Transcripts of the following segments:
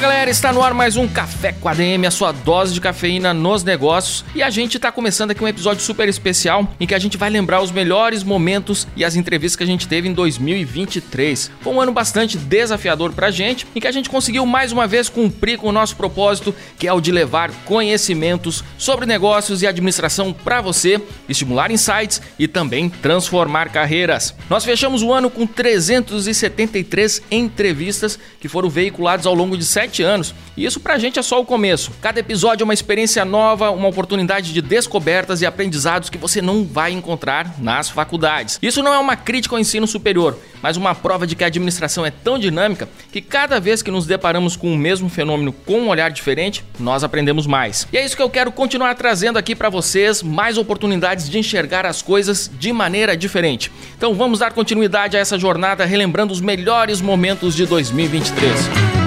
Galera, está no ar mais um Café com a DM, a sua dose de cafeína nos negócios. E a gente está começando aqui um episódio super especial em que a gente vai lembrar os melhores momentos e as entrevistas que a gente teve em 2023. Foi um ano bastante desafiador para a gente, em que a gente conseguiu mais uma vez cumprir com o nosso propósito, que é o de levar conhecimentos sobre negócios e administração para você, estimular insights e também transformar carreiras. Nós fechamos o ano com 373 entrevistas que foram veiculadas ao longo de sete anos. E isso pra gente é só o começo. Cada episódio é uma experiência nova, uma oportunidade de descobertas e aprendizados que você não vai encontrar nas faculdades. Isso não é uma crítica ao ensino superior, mas uma prova de que a administração é tão dinâmica que cada vez que nos deparamos com o mesmo fenômeno com um olhar diferente, nós aprendemos mais. E é isso que eu quero continuar trazendo aqui para vocês, mais oportunidades de enxergar as coisas de maneira diferente. Então vamos dar continuidade a essa jornada relembrando os melhores momentos de 2023.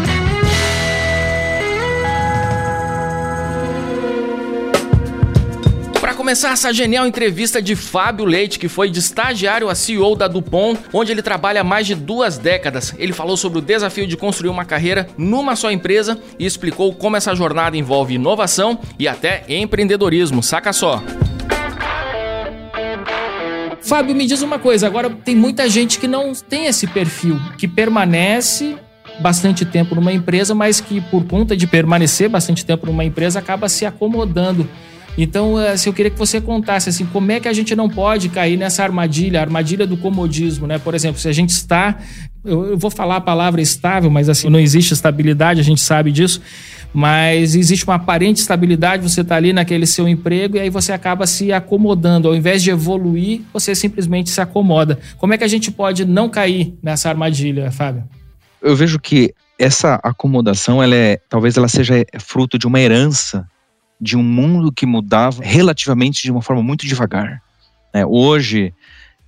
Começar essa genial entrevista de Fábio Leite, que foi de estagiário a CEO da Dupont, onde ele trabalha há mais de duas décadas. Ele falou sobre o desafio de construir uma carreira numa só empresa e explicou como essa jornada envolve inovação e até empreendedorismo. Saca só! Fábio, me diz uma coisa, agora tem muita gente que não tem esse perfil, que permanece bastante tempo numa empresa, mas que por conta de permanecer bastante tempo numa empresa acaba se acomodando. Então, assim, eu queria que você contasse assim, como é que a gente não pode cair nessa armadilha, a armadilha do comodismo, né? Por exemplo, se a gente está, eu, vou falar a palavra estável, mas assim, não existe estabilidade, a gente sabe disso, mas existe uma aparente estabilidade, você está ali naquele seu emprego e aí você acaba se acomodando, ao invés de evoluir, você simplesmente se acomoda. Como é que a gente pode não cair nessa armadilha, Fábio? Eu vejo que essa acomodação, ela é, talvez ela seja fruto de uma herança de um mundo que mudava relativamente de uma forma muito devagar. Né? Hoje,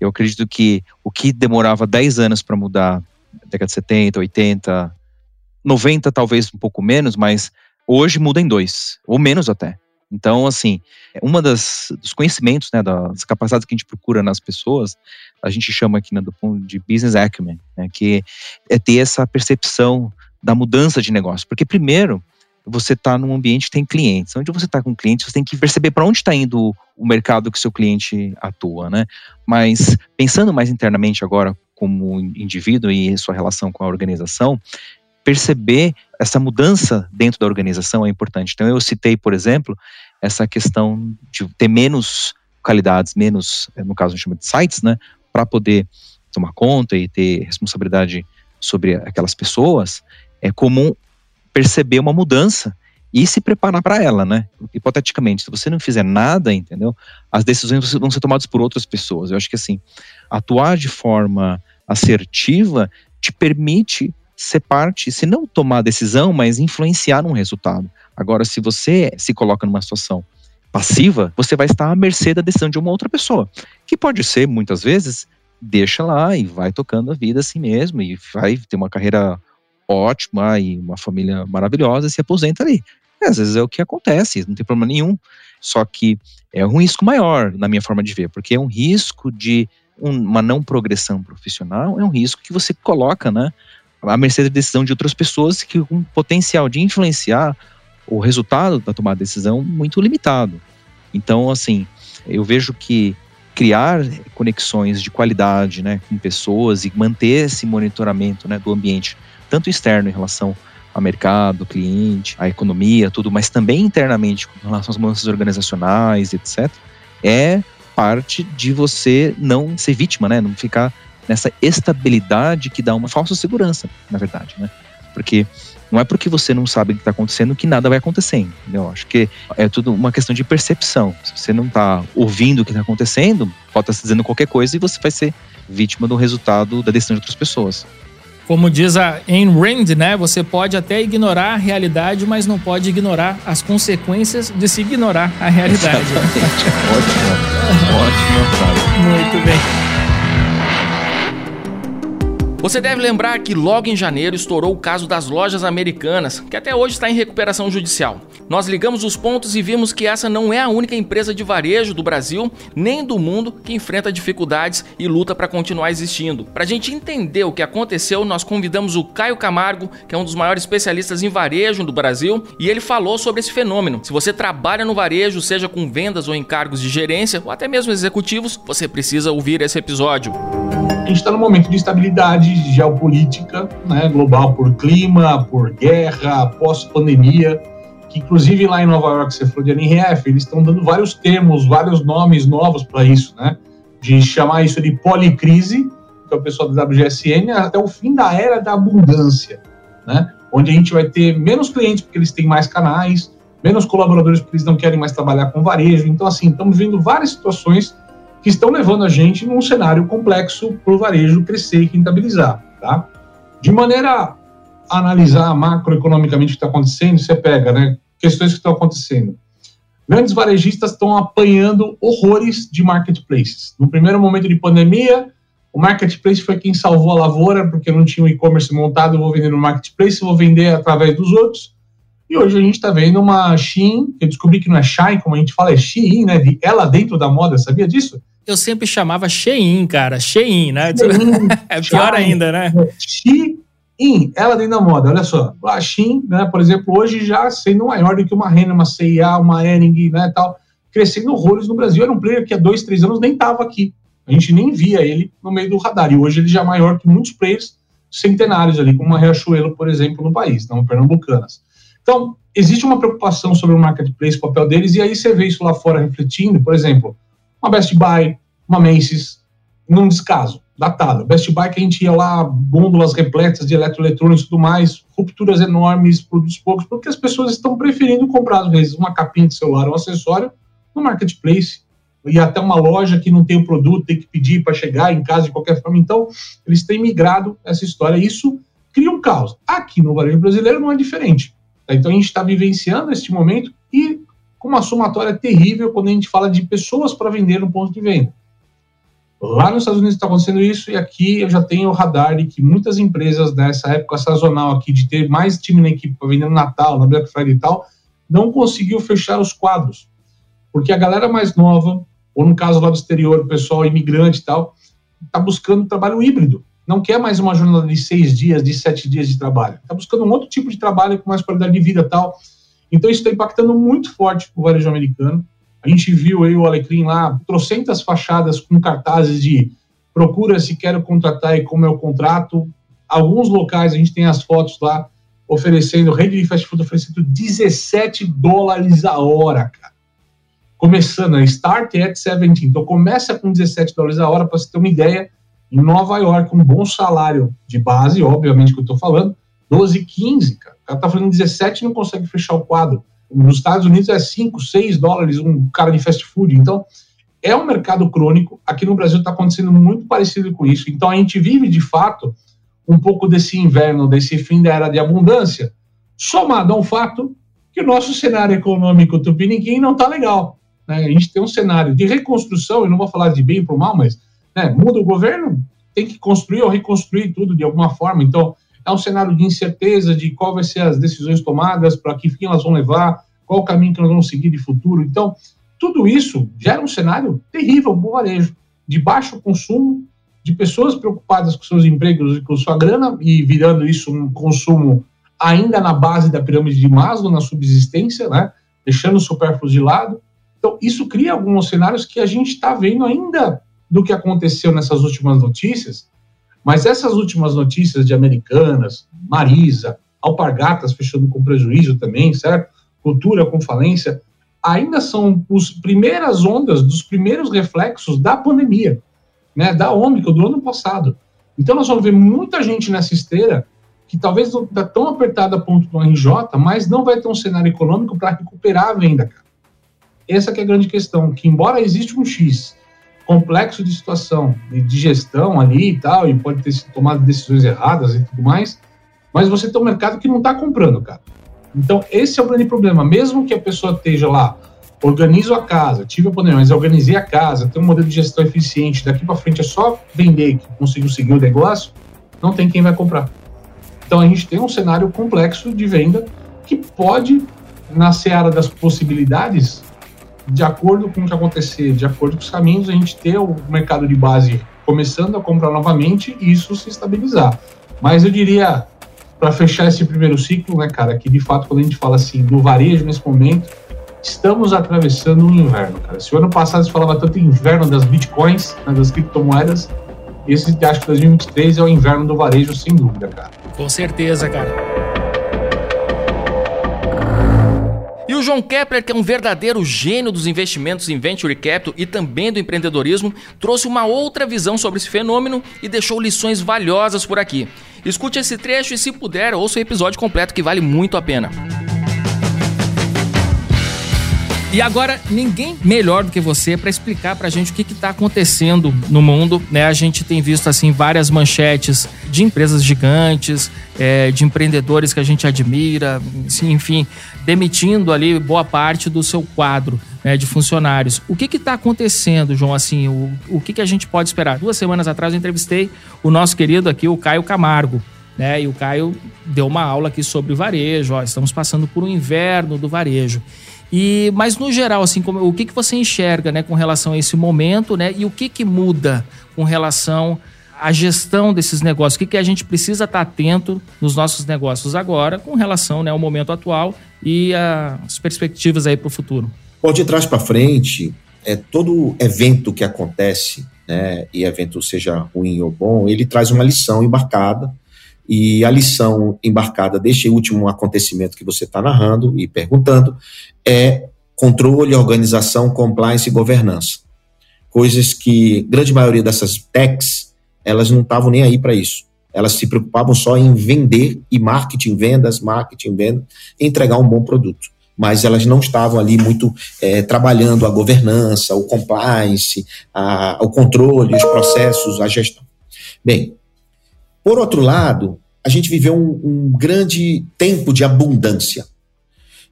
eu acredito que o que demorava 10 anos para mudar, década de 70, 80, 90 talvez um pouco menos, mas hoje muda em dois, ou menos até. Então, assim, uma das dos conhecimentos, né, das capacidades que a gente procura nas pessoas, a gente chama aqui né, do ponto de business acumen, né, que é ter essa percepção da mudança de negócio. Porque primeiro, você está num ambiente que tem clientes. Onde você está com clientes, você tem que perceber para onde está indo o mercado que seu cliente atua, né? Mas pensando mais internamente agora como indivíduo e sua relação com a organização, perceber essa mudança dentro da organização é importante. Então eu citei, por exemplo, essa questão de ter menos qualidades, menos, no caso a gente chama de sites, né, para poder tomar conta e ter responsabilidade sobre aquelas pessoas, é comum perceber uma mudança e se preparar para ela, né? Hipoteticamente, se você não fizer nada, entendeu? As decisões vão ser tomadas por outras pessoas. Eu acho que assim, atuar de forma assertiva te permite ser parte, se não tomar decisão, mas influenciar num resultado. Agora, se você se coloca numa situação passiva, você vai estar à mercê da decisão de uma outra pessoa, que pode ser muitas vezes deixa lá e vai tocando a vida assim mesmo e vai ter uma carreira ótima e uma família maravilhosa se aposenta ali. E às vezes é o que acontece, não tem problema nenhum. Só que é um risco maior, na minha forma de ver, porque é um risco de uma não progressão profissional, é um risco que você coloca, né, à mercê da decisão de outras pessoas que com um potencial de influenciar o resultado da tomada de decisão muito limitado. Então, assim, eu vejo que criar conexões de qualidade, né, com pessoas e manter esse monitoramento, né, do ambiente tanto externo em relação ao mercado, cliente, à economia, tudo, mas também internamente com relação às mudanças organizacionais, etc., é parte de você não ser vítima, né? Não ficar nessa estabilidade que dá uma falsa segurança, na verdade, né? Porque não é porque você não sabe o que está acontecendo que nada vai acontecer, entendeu? Acho que é tudo uma questão de percepção. Se você não está ouvindo o que está acontecendo, pode estar tá dizendo qualquer coisa e você vai ser vítima do resultado da decisão de outras pessoas. Como diz a Ayn Rand, né? Você pode até ignorar a realidade, mas não pode ignorar as consequências de se ignorar a realidade. ótimo, ótimo, frase. Muito bem. Você deve lembrar que logo em janeiro estourou o caso das lojas americanas, que até hoje está em recuperação judicial. Nós ligamos os pontos e vimos que essa não é a única empresa de varejo do Brasil, nem do mundo, que enfrenta dificuldades e luta para continuar existindo. Para a gente entender o que aconteceu, nós convidamos o Caio Camargo, que é um dos maiores especialistas em varejo do Brasil, e ele falou sobre esse fenômeno. Se você trabalha no varejo, seja com vendas ou em cargos de gerência, ou até mesmo executivos, você precisa ouvir esse episódio. A gente está num momento de estabilidade geopolítica né, global por clima, por guerra, pós-pandemia, que inclusive lá em Nova York, você falou de NRF, eles estão dando vários termos, vários nomes novos para isso, né? De chamar isso de policrise, que é o pessoal da WGSN, até o fim da era da abundância, né? Onde a gente vai ter menos clientes porque eles têm mais canais, menos colaboradores porque eles não querem mais trabalhar com varejo. Então, assim, estamos vendo várias situações que estão levando a gente num cenário complexo para o varejo crescer e rentabilizar, tá? De maneira a analisar macroeconomicamente o que está acontecendo, você pega, né, questões que estão acontecendo. Grandes varejistas estão apanhando horrores de marketplaces. No primeiro momento de pandemia, o marketplace foi quem salvou a lavoura, porque não tinha o e-commerce montado, vou vender no marketplace, vou vender através dos outros. E hoje a gente está vendo uma Shein, eu descobri que não é Shine, como a gente fala, é Shein, né? De ela dentro da moda, sabia disso? Eu sempre chamava Shein, cara. Shein, né? Shein, é pior Shein, ainda, né? Shein, ela dentro da moda. Olha só, a Shein, né, por exemplo, hoje já sendo maior do que uma Renner, uma C&A, uma Ering, né, tal, crescendo horrores no Brasil. Era um player que há dois, três anos nem estava aqui. A gente nem via ele no meio do radar. E hoje ele já é maior que muitos players centenários ali, como a Riachuelo, por exemplo, no país, não pernambucanas. Então, existe uma preocupação sobre o marketplace, o papel deles, e aí você vê isso lá fora refletindo, por exemplo, uma Best Buy, uma Macy's, num descaso, datado. Best Buy que a gente ia lá, gôndolas repletas de eletroeletrônicos e tudo mais, rupturas enormes, produtos poucos, porque as pessoas estão preferindo comprar, às vezes, uma capinha de celular, um acessório, no marketplace, e até uma loja que não tem o produto, tem que pedir para chegar em casa de qualquer forma. Então, eles têm migrado essa história. Isso cria um caos. Aqui no varejo brasileiro não é diferente. Então, a gente está vivenciando este momento e com uma somatória terrível quando a gente fala de pessoas para vender no ponto de venda. Lá nos Estados Unidos está acontecendo isso e aqui eu já tenho o radar de que muitas empresas nessa época sazonal aqui de ter mais time na equipe para vender no Natal, na Black Friday e tal, não conseguiu fechar os quadros. Porque a galera mais nova, ou no caso lá do exterior, o pessoal imigrante e tal, está buscando trabalho híbrido. Não quer mais uma jornada de seis dias, de sete dias de trabalho. Está buscando um outro tipo de trabalho com mais qualidade de vida tal. Então isso está impactando muito forte o varejo americano. A gente viu aí o Alecrim lá, trocentas fachadas com cartazes de procura se quero contratar e como é o contrato. Alguns locais, a gente tem as fotos lá, oferecendo, rede de fast food oferecendo 17 dólares a hora, cara. Começando, start at 17. Então começa com 17 dólares a hora, para você ter uma ideia. Em Nova York, um bom salário de base, obviamente que eu estou falando, 12, 15, cara. O cara tá falando 17 e não consegue fechar o quadro. Nos Estados Unidos é 5, 6 dólares um cara de fast food. Então, é um mercado crônico. Aqui no Brasil está acontecendo muito parecido com isso. Então, a gente vive, de fato, um pouco desse inverno, desse fim da era de abundância, somado ao fato que o nosso cenário econômico tupiniquim não está legal. Né? A gente tem um cenário de reconstrução, eu não vou falar de bem para o mal, mas né, muda o governo, tem que construir ou reconstruir tudo de alguma forma. Então, é um cenário de incerteza de qual vai ser as decisões tomadas, para que fim elas vão levar, qual o caminho que nós vamos seguir de futuro. Então, tudo isso gera um cenário terrível para o varejo, de baixo consumo, de pessoas preocupadas com seus empregos e com sua grana e virando isso um consumo ainda na base da pirâmide de Maslow, na subsistência, né? deixando o supérfluo de lado. Então, isso cria alguns cenários que a gente está vendo ainda do que aconteceu nessas últimas notícias, mas essas últimas notícias de Americanas, Marisa, Alpargatas fechando com prejuízo também, certo? Cultura com falência, ainda são as primeiras ondas dos primeiros reflexos da pandemia, né, da Ômicron do ano passado. Então nós vamos ver muita gente nessa esteira que talvez não está tão apertada a ponto do RJ, mas não vai ter um cenário econômico para recuperar a venda, cara. Essa é a grande questão, que embora exista um X complexo de situação, de gestão ali e tal, e pode ter tomado decisões erradas e tudo mais, mas você tem um mercado que não está comprando, cara. Então, esse é o grande problema. Mesmo que a pessoa esteja lá, organizo a casa, tive a pandemia, mas organizei a casa, tem um modelo de gestão eficiente, daqui para frente é só vender que conseguiu seguir o negócio, não tem quem vai comprar. Então a gente tem um cenário complexo de venda que pode, na seara das possibilidades, de acordo com o que acontecer, de acordo com os caminhos, a gente ter o mercado de base começando a comprar novamente e isso se estabilizar. Mas eu diria, para fechar esse primeiro ciclo, né, cara, que de fato, quando a gente fala assim do varejo nesse momento, estamos atravessando um inverno, cara. Se o ano passado se falava tanto inverno das bitcoins, né, das criptomoedas, esse acho que 2023 é o inverno do varejo, sem dúvida, cara. Com certeza, cara. E o João Kepler, que é um verdadeiro gênio dos investimentos em venture capital e também do empreendedorismo, trouxe uma outra visão sobre esse fenômeno e deixou lições valiosas por aqui. Escute esse trecho e, se puder, ouça o episódio completo que vale muito a pena. E agora, ninguém melhor do que você para explicar para a gente o que está acontecendo no mundo. Né? A gente tem visto assim várias manchetes de empresas gigantes, é, de empreendedores que a gente admira, assim, enfim, demitindo ali boa parte do seu quadro né, de funcionários. O que está acontecendo, João? Assim, o, o que, que a gente pode esperar? Duas semanas atrás eu entrevistei o nosso querido aqui, o Caio Camargo. Né? E o Caio deu uma aula aqui sobre varejo. Ó, estamos passando por um inverno do varejo. E, mas no geral, assim, como, o que, que você enxerga né, com relação a esse momento, né? E o que, que muda com relação à gestão desses negócios? O que, que a gente precisa estar atento nos nossos negócios agora com relação né, ao momento atual e as perspectivas aí para o futuro? Bom, de trás para frente, é, todo evento que acontece, né, e evento seja ruim ou bom, ele traz uma lição embarcada e a lição embarcada deste último acontecimento que você está narrando e perguntando é controle, organização, compliance e governança. Coisas que grande maioria dessas techs, elas não estavam nem aí para isso. Elas se preocupavam só em vender e marketing, vendas, marketing, venda, entregar um bom produto. Mas elas não estavam ali muito é, trabalhando a governança, o compliance, a, o controle, os processos, a gestão. Bem, por outro lado, a gente viveu um, um grande tempo de abundância,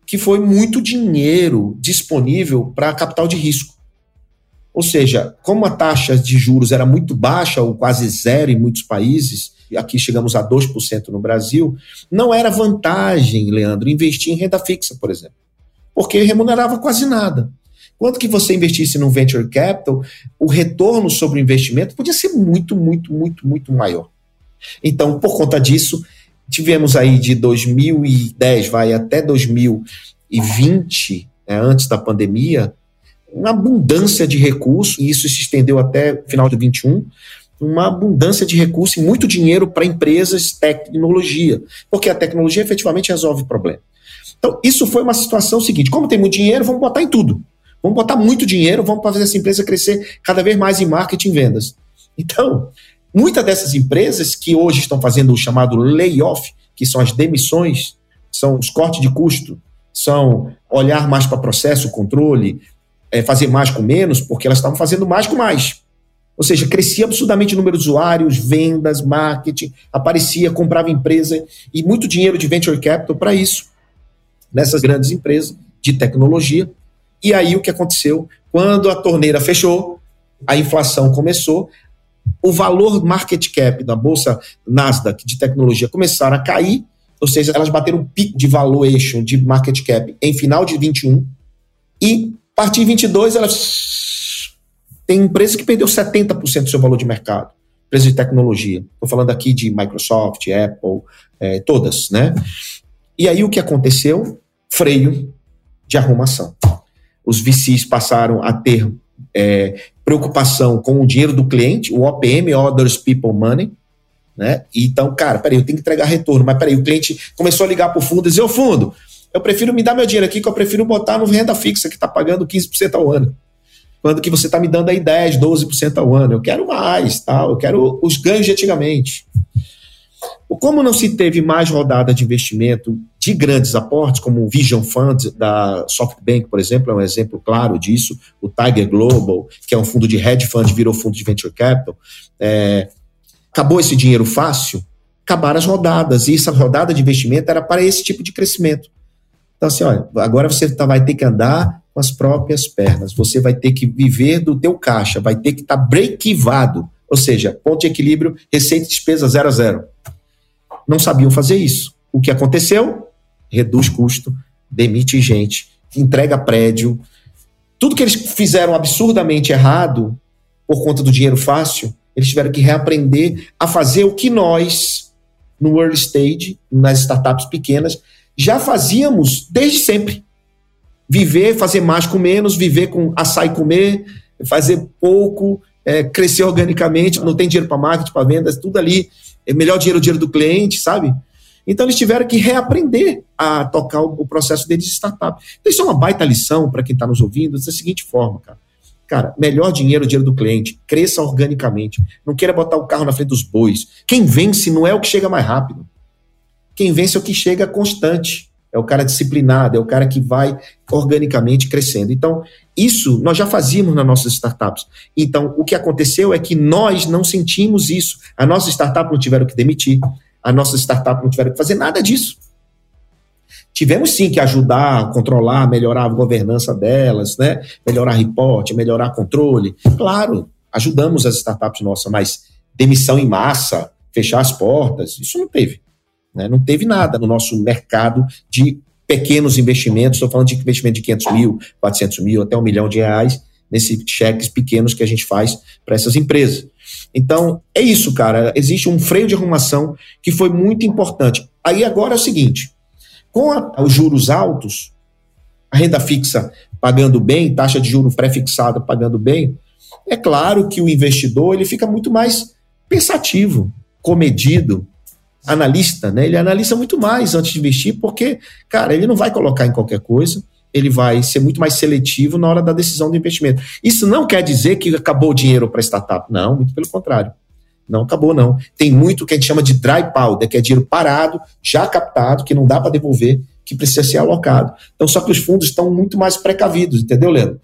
que foi muito dinheiro disponível para capital de risco. Ou seja, como a taxa de juros era muito baixa, ou quase zero em muitos países, e aqui chegamos a 2% no Brasil, não era vantagem, Leandro, investir em renda fixa, por exemplo, porque remunerava quase nada. Quanto que você investisse no venture capital, o retorno sobre o investimento podia ser muito, muito, muito, muito maior. Então, por conta disso, tivemos aí de 2010 vai até 2020, né, antes da pandemia, uma abundância de recursos, e isso se estendeu até final de 21, uma abundância de recursos e muito dinheiro para empresas tecnologia, porque a tecnologia efetivamente resolve o problema. Então, isso foi uma situação seguinte: como tem muito dinheiro, vamos botar em tudo. Vamos botar muito dinheiro, vamos fazer essa empresa crescer cada vez mais em marketing e vendas. Então, Muitas dessas empresas que hoje estão fazendo o chamado layoff, que são as demissões, são os cortes de custo, são olhar mais para processo, controle, é, fazer mais com menos, porque elas estavam fazendo mais com mais. Ou seja, crescia absurdamente o número de usuários, vendas, marketing, aparecia, comprava empresa e muito dinheiro de venture capital para isso, nessas grandes empresas de tecnologia. E aí o que aconteceu? Quando a torneira fechou, a inflação começou, o valor market cap da bolsa Nasdaq de tecnologia começaram a cair, ou seja, elas bateram um pico de valuation de market cap em final de 21 e a partir de 22 elas tem empresa que perdeu 70% do seu valor de mercado, empresa de tecnologia. Estou falando aqui de Microsoft, Apple, é, todas, né? E aí o que aconteceu? Freio de arrumação. Os VCs passaram a ter é, preocupação com o dinheiro do cliente, o OPM, Others People Money, né? Então, cara, peraí, eu tenho que entregar retorno, mas peraí, o cliente começou a ligar para o fundo e dizer, ô fundo, eu prefiro me dar meu dinheiro aqui, que eu prefiro botar no renda fixa, que está pagando 15% ao ano. Quando que você está me dando aí 10, 12% ao ano. Eu quero mais, tal, eu quero os ganhos de antigamente. Como não se teve mais rodada de investimento de grandes aportes, como o Vision Fund da SoftBank, por exemplo, é um exemplo claro disso, o Tiger Global, que é um fundo de hedge fund, virou fundo de venture capital, é, acabou esse dinheiro fácil, acabaram as rodadas, e essa rodada de investimento era para esse tipo de crescimento. Então, assim, olha, agora você tá, vai ter que andar com as próprias pernas, você vai ter que viver do teu caixa, vai ter que estar tá break-evado, Ou seja, ponto de equilíbrio, receita e despesa zero a zero. Não sabiam fazer isso. O que aconteceu? Reduz custo, demite gente, entrega prédio. Tudo que eles fizeram absurdamente errado, por conta do dinheiro fácil, eles tiveram que reaprender a fazer o que nós, no early stage, nas startups pequenas, já fazíamos desde sempre. Viver, fazer mais com menos, viver com e comer, fazer pouco, é, crescer organicamente, não tem dinheiro para marketing, para vendas, tudo ali. É melhor dinheiro o dinheiro do cliente, sabe? Então eles tiveram que reaprender a tocar o, o processo deles de startup. Então isso é uma baita lição para quem está nos ouvindo, da seguinte forma, cara. Cara, melhor dinheiro, o dinheiro do cliente. Cresça organicamente. Não queira botar o carro na frente dos bois. Quem vence não é o que chega mais rápido. Quem vence é o que chega constante. É o cara disciplinado, é o cara que vai organicamente crescendo. Então, isso nós já fazíamos nas nossas startups. Então, o que aconteceu é que nós não sentimos isso. A nossa startup não tiveram que demitir, a nossa startup não tiveram que fazer nada disso. Tivemos sim que ajudar, controlar, melhorar a governança delas, né? melhorar reporte, melhorar controle. Claro, ajudamos as startups nossas, mas demissão em massa, fechar as portas, isso não teve. Né? Não teve nada no nosso mercado de pequenos investimentos, estou falando de investimento de 500 mil, 400 mil, até um milhão de reais, nesses cheques pequenos que a gente faz para essas empresas. Então, é isso, cara. Existe um freio de arrumação que foi muito importante. Aí agora é o seguinte: com a, os juros altos, a renda fixa pagando bem, taxa de juros pré-fixada pagando bem, é claro que o investidor ele fica muito mais pensativo, comedido, analista, né? Ele analisa muito mais antes de investir, porque, cara, ele não vai colocar em qualquer coisa, ele vai ser muito mais seletivo na hora da decisão do investimento. Isso não quer dizer que acabou o dinheiro para startup, não, muito pelo contrário. Não acabou, não. Tem muito que a gente chama de dry powder, que é dinheiro parado, já captado, que não dá para devolver, que precisa ser alocado. Então, só que os fundos estão muito mais precavidos, entendeu, Leandro?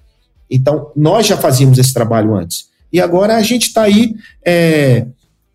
Então, nós já fazíamos esse trabalho antes. E agora a gente está aí é,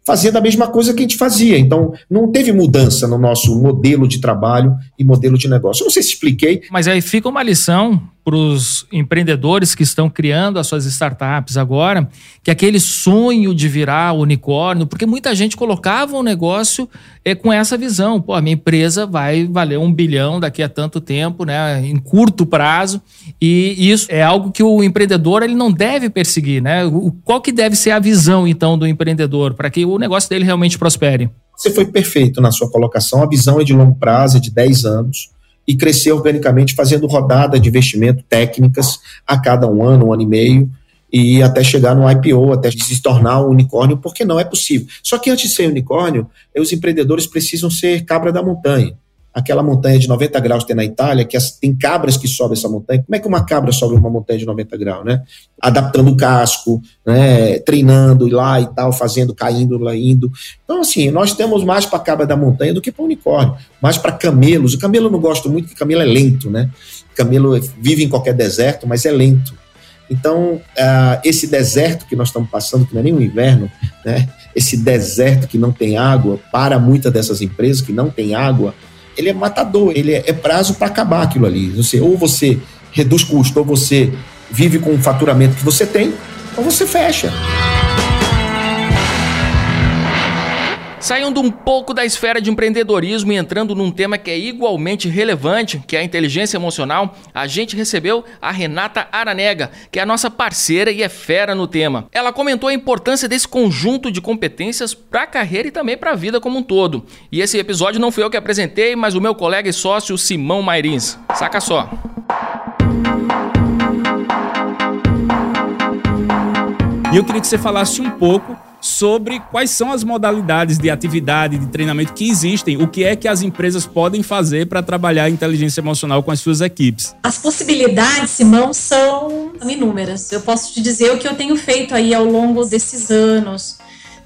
fazendo a mesma coisa que a gente fazia. Então, não teve mudança no nosso modelo de trabalho e modelo de negócio. Eu não sei se expliquei. Mas aí fica uma lição para os empreendedores que estão criando as suas startups agora, que aquele sonho de virar unicórnio, porque muita gente colocava um negócio é, com essa visão. Pô, a minha empresa vai valer um bilhão daqui a tanto tempo, né, em curto prazo, e isso é algo que o empreendedor ele não deve perseguir. Né? Qual que deve ser a visão, então, do empreendedor para que o negócio dele realmente prospere? Você foi perfeito na sua colocação. A visão é de longo prazo, é de 10 anos e crescer organicamente fazendo rodada de investimento técnicas a cada um ano, um ano e meio, e até chegar no IPO, até se tornar um unicórnio, porque não é possível. Só que antes de ser unicórnio, os empreendedores precisam ser cabra da montanha aquela montanha de 90 graus que tem na Itália, que as, tem cabras que sobem essa montanha. Como é que uma cabra sobe uma montanha de 90 graus, né? Adaptando o casco, né? treinando lá e tal, fazendo, caindo, lá indo. Então, assim, nós temos mais para cabra da montanha do que para unicórnio, mais para camelos. O camelo eu não gosto muito, porque camelo é lento, né? Camelo vive em qualquer deserto, mas é lento. Então, uh, esse deserto que nós estamos passando, que não é nem o inverno, né? esse deserto que não tem água, para muitas dessas empresas que não tem água, ele é matador, ele é, é prazo para acabar aquilo ali. Você, ou você reduz custo, ou você vive com o faturamento que você tem, ou você fecha. Saindo um pouco da esfera de empreendedorismo e entrando num tema que é igualmente relevante, que é a inteligência emocional, a gente recebeu a Renata Aranega, que é a nossa parceira e é fera no tema. Ela comentou a importância desse conjunto de competências para a carreira e também para a vida como um todo. E esse episódio não fui eu que apresentei, mas o meu colega e sócio Simão Mairins. Saca só. E eu queria que você falasse um pouco sobre quais são as modalidades de atividade, de treinamento que existem, o que é que as empresas podem fazer para trabalhar a inteligência emocional com as suas equipes. As possibilidades, Simão, são inúmeras. Eu posso te dizer o que eu tenho feito aí ao longo desses anos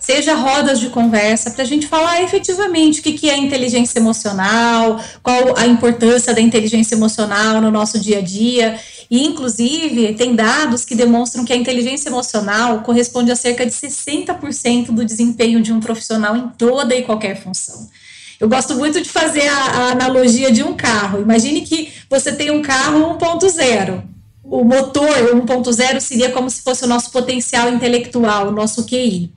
seja rodas de conversa, para a gente falar efetivamente o que, que é inteligência emocional, qual a importância da inteligência emocional no nosso dia a dia. E, inclusive, tem dados que demonstram que a inteligência emocional corresponde a cerca de 60% do desempenho de um profissional em toda e qualquer função. Eu gosto muito de fazer a, a analogia de um carro. Imagine que você tem um carro 1.0. O motor 1.0 seria como se fosse o nosso potencial intelectual, o nosso QI.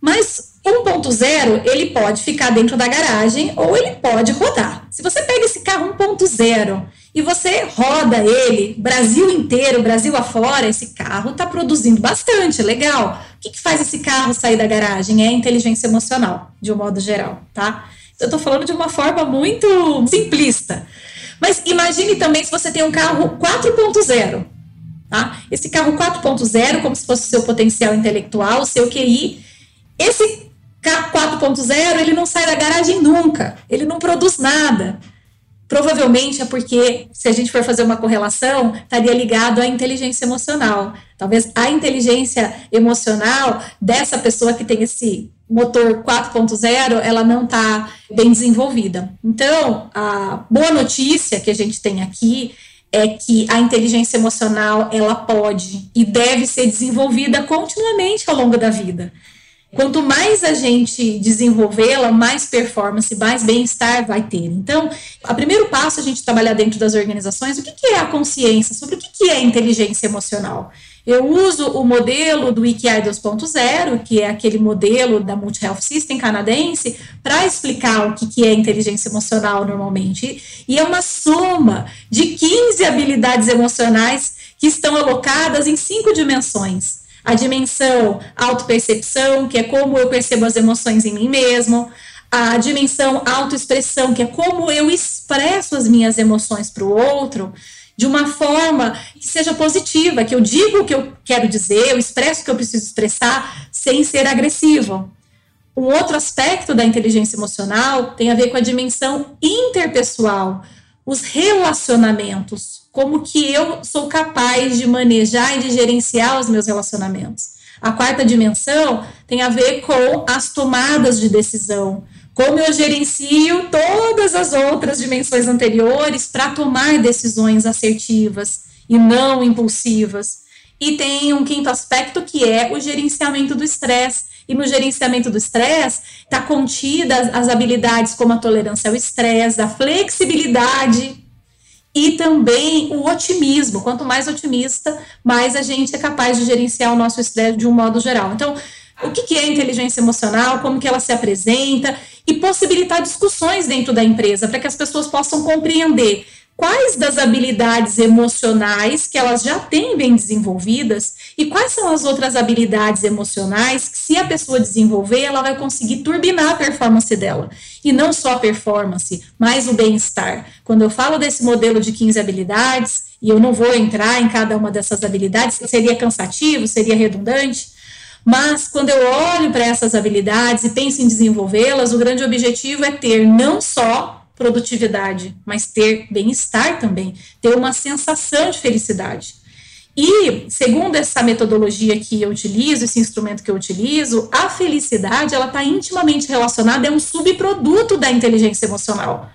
Mas 1.0 ele pode ficar dentro da garagem ou ele pode rodar. Se você pega esse carro 1.0 e você roda ele, Brasil inteiro, Brasil afora, esse carro está produzindo bastante, legal. O que, que, faz esse carro sair da garagem? É inteligência emocional, de um modo geral, tá? Eu estou falando de uma forma muito simplista. Mas imagine também se você tem um carro 4.0, tá? Esse carro 4.0, como se fosse o seu potencial intelectual, o seu QI, esse carro 4.0, ele não sai da garagem nunca, ele não produz nada. Provavelmente é porque, se a gente for fazer uma correlação, estaria ligado à inteligência emocional. Talvez a inteligência emocional dessa pessoa que tem esse motor 4.0, ela não está bem desenvolvida. Então, a boa notícia que a gente tem aqui é que a inteligência emocional ela pode e deve ser desenvolvida continuamente ao longo da vida. Quanto mais a gente desenvolvê-la, mais performance, mais bem-estar vai ter. Então, o primeiro passo é a gente trabalhar dentro das organizações, o que, que é a consciência, sobre o que, que é inteligência emocional. Eu uso o modelo do IKI 2.0, que é aquele modelo da Multi Health System canadense, para explicar o que, que é inteligência emocional normalmente. E é uma soma de 15 habilidades emocionais que estão alocadas em cinco dimensões a dimensão autopercepção, que é como eu percebo as emoções em mim mesmo, a dimensão autoexpressão, que é como eu expresso as minhas emoções para o outro de uma forma que seja positiva, que eu digo o que eu quero dizer, eu expresso o que eu preciso expressar sem ser agressivo. Um outro aspecto da inteligência emocional tem a ver com a dimensão interpessoal, os relacionamentos, como que eu sou capaz de manejar e de gerenciar os meus relacionamentos. A quarta dimensão tem a ver com as tomadas de decisão, como eu gerencio todas as outras dimensões anteriores para tomar decisões assertivas e não impulsivas. E tem um quinto aspecto que é o gerenciamento do estresse. E no gerenciamento do estresse está contida as habilidades como a tolerância ao estresse, a flexibilidade e também o otimismo. Quanto mais otimista, mais a gente é capaz de gerenciar o nosso estresse de um modo geral. Então, o que é inteligência emocional, como que ela se apresenta e possibilitar discussões dentro da empresa para que as pessoas possam compreender quais das habilidades emocionais que elas já têm bem desenvolvidas e quais são as outras habilidades emocionais que, se a pessoa desenvolver, ela vai conseguir turbinar a performance dela. E não só a performance, mas o bem-estar. Quando eu falo desse modelo de 15 habilidades, e eu não vou entrar em cada uma dessas habilidades, seria cansativo, seria redundante, mas quando eu olho para essas habilidades e penso em desenvolvê-las, o grande objetivo é ter não só produtividade, mas ter bem-estar também, ter uma sensação de felicidade. E, segundo essa metodologia que eu utilizo, esse instrumento que eu utilizo, a felicidade ela está intimamente relacionada, é um subproduto da inteligência emocional.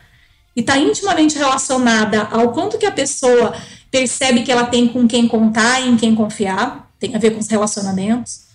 E está intimamente relacionada ao quanto que a pessoa percebe que ela tem com quem contar e em quem confiar, tem a ver com os relacionamentos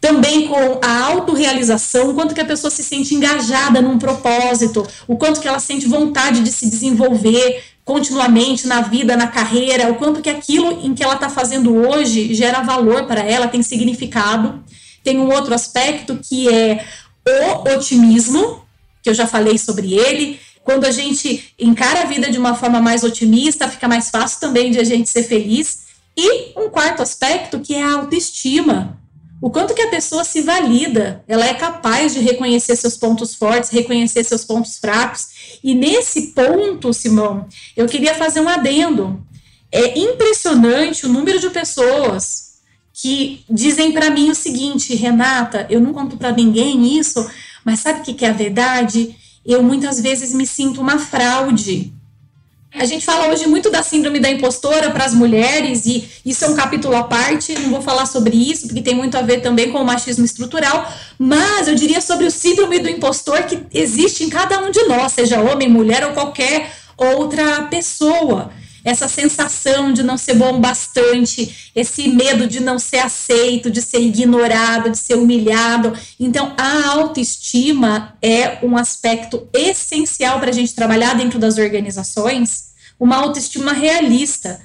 também com a autorrealização, o quanto que a pessoa se sente engajada num propósito, o quanto que ela sente vontade de se desenvolver continuamente na vida, na carreira, o quanto que aquilo em que ela está fazendo hoje gera valor para ela, tem significado. Tem um outro aspecto que é o otimismo, que eu já falei sobre ele. Quando a gente encara a vida de uma forma mais otimista, fica mais fácil também de a gente ser feliz. E um quarto aspecto que é a autoestima o quanto que a pessoa se valida, ela é capaz de reconhecer seus pontos fortes, reconhecer seus pontos fracos. E nesse ponto, Simão, eu queria fazer um adendo. É impressionante o número de pessoas que dizem para mim o seguinte, Renata, eu não conto para ninguém isso, mas sabe o que, que é a verdade? Eu muitas vezes me sinto uma fraude a gente fala hoje muito da síndrome da impostora para as mulheres, e isso é um capítulo à parte, não vou falar sobre isso, porque tem muito a ver também com o machismo estrutural, mas eu diria sobre o síndrome do impostor que existe em cada um de nós, seja homem, mulher ou qualquer outra pessoa. Essa sensação de não ser bom bastante, esse medo de não ser aceito, de ser ignorado, de ser humilhado. Então, a autoestima é um aspecto essencial para a gente trabalhar dentro das organizações uma autoestima realista.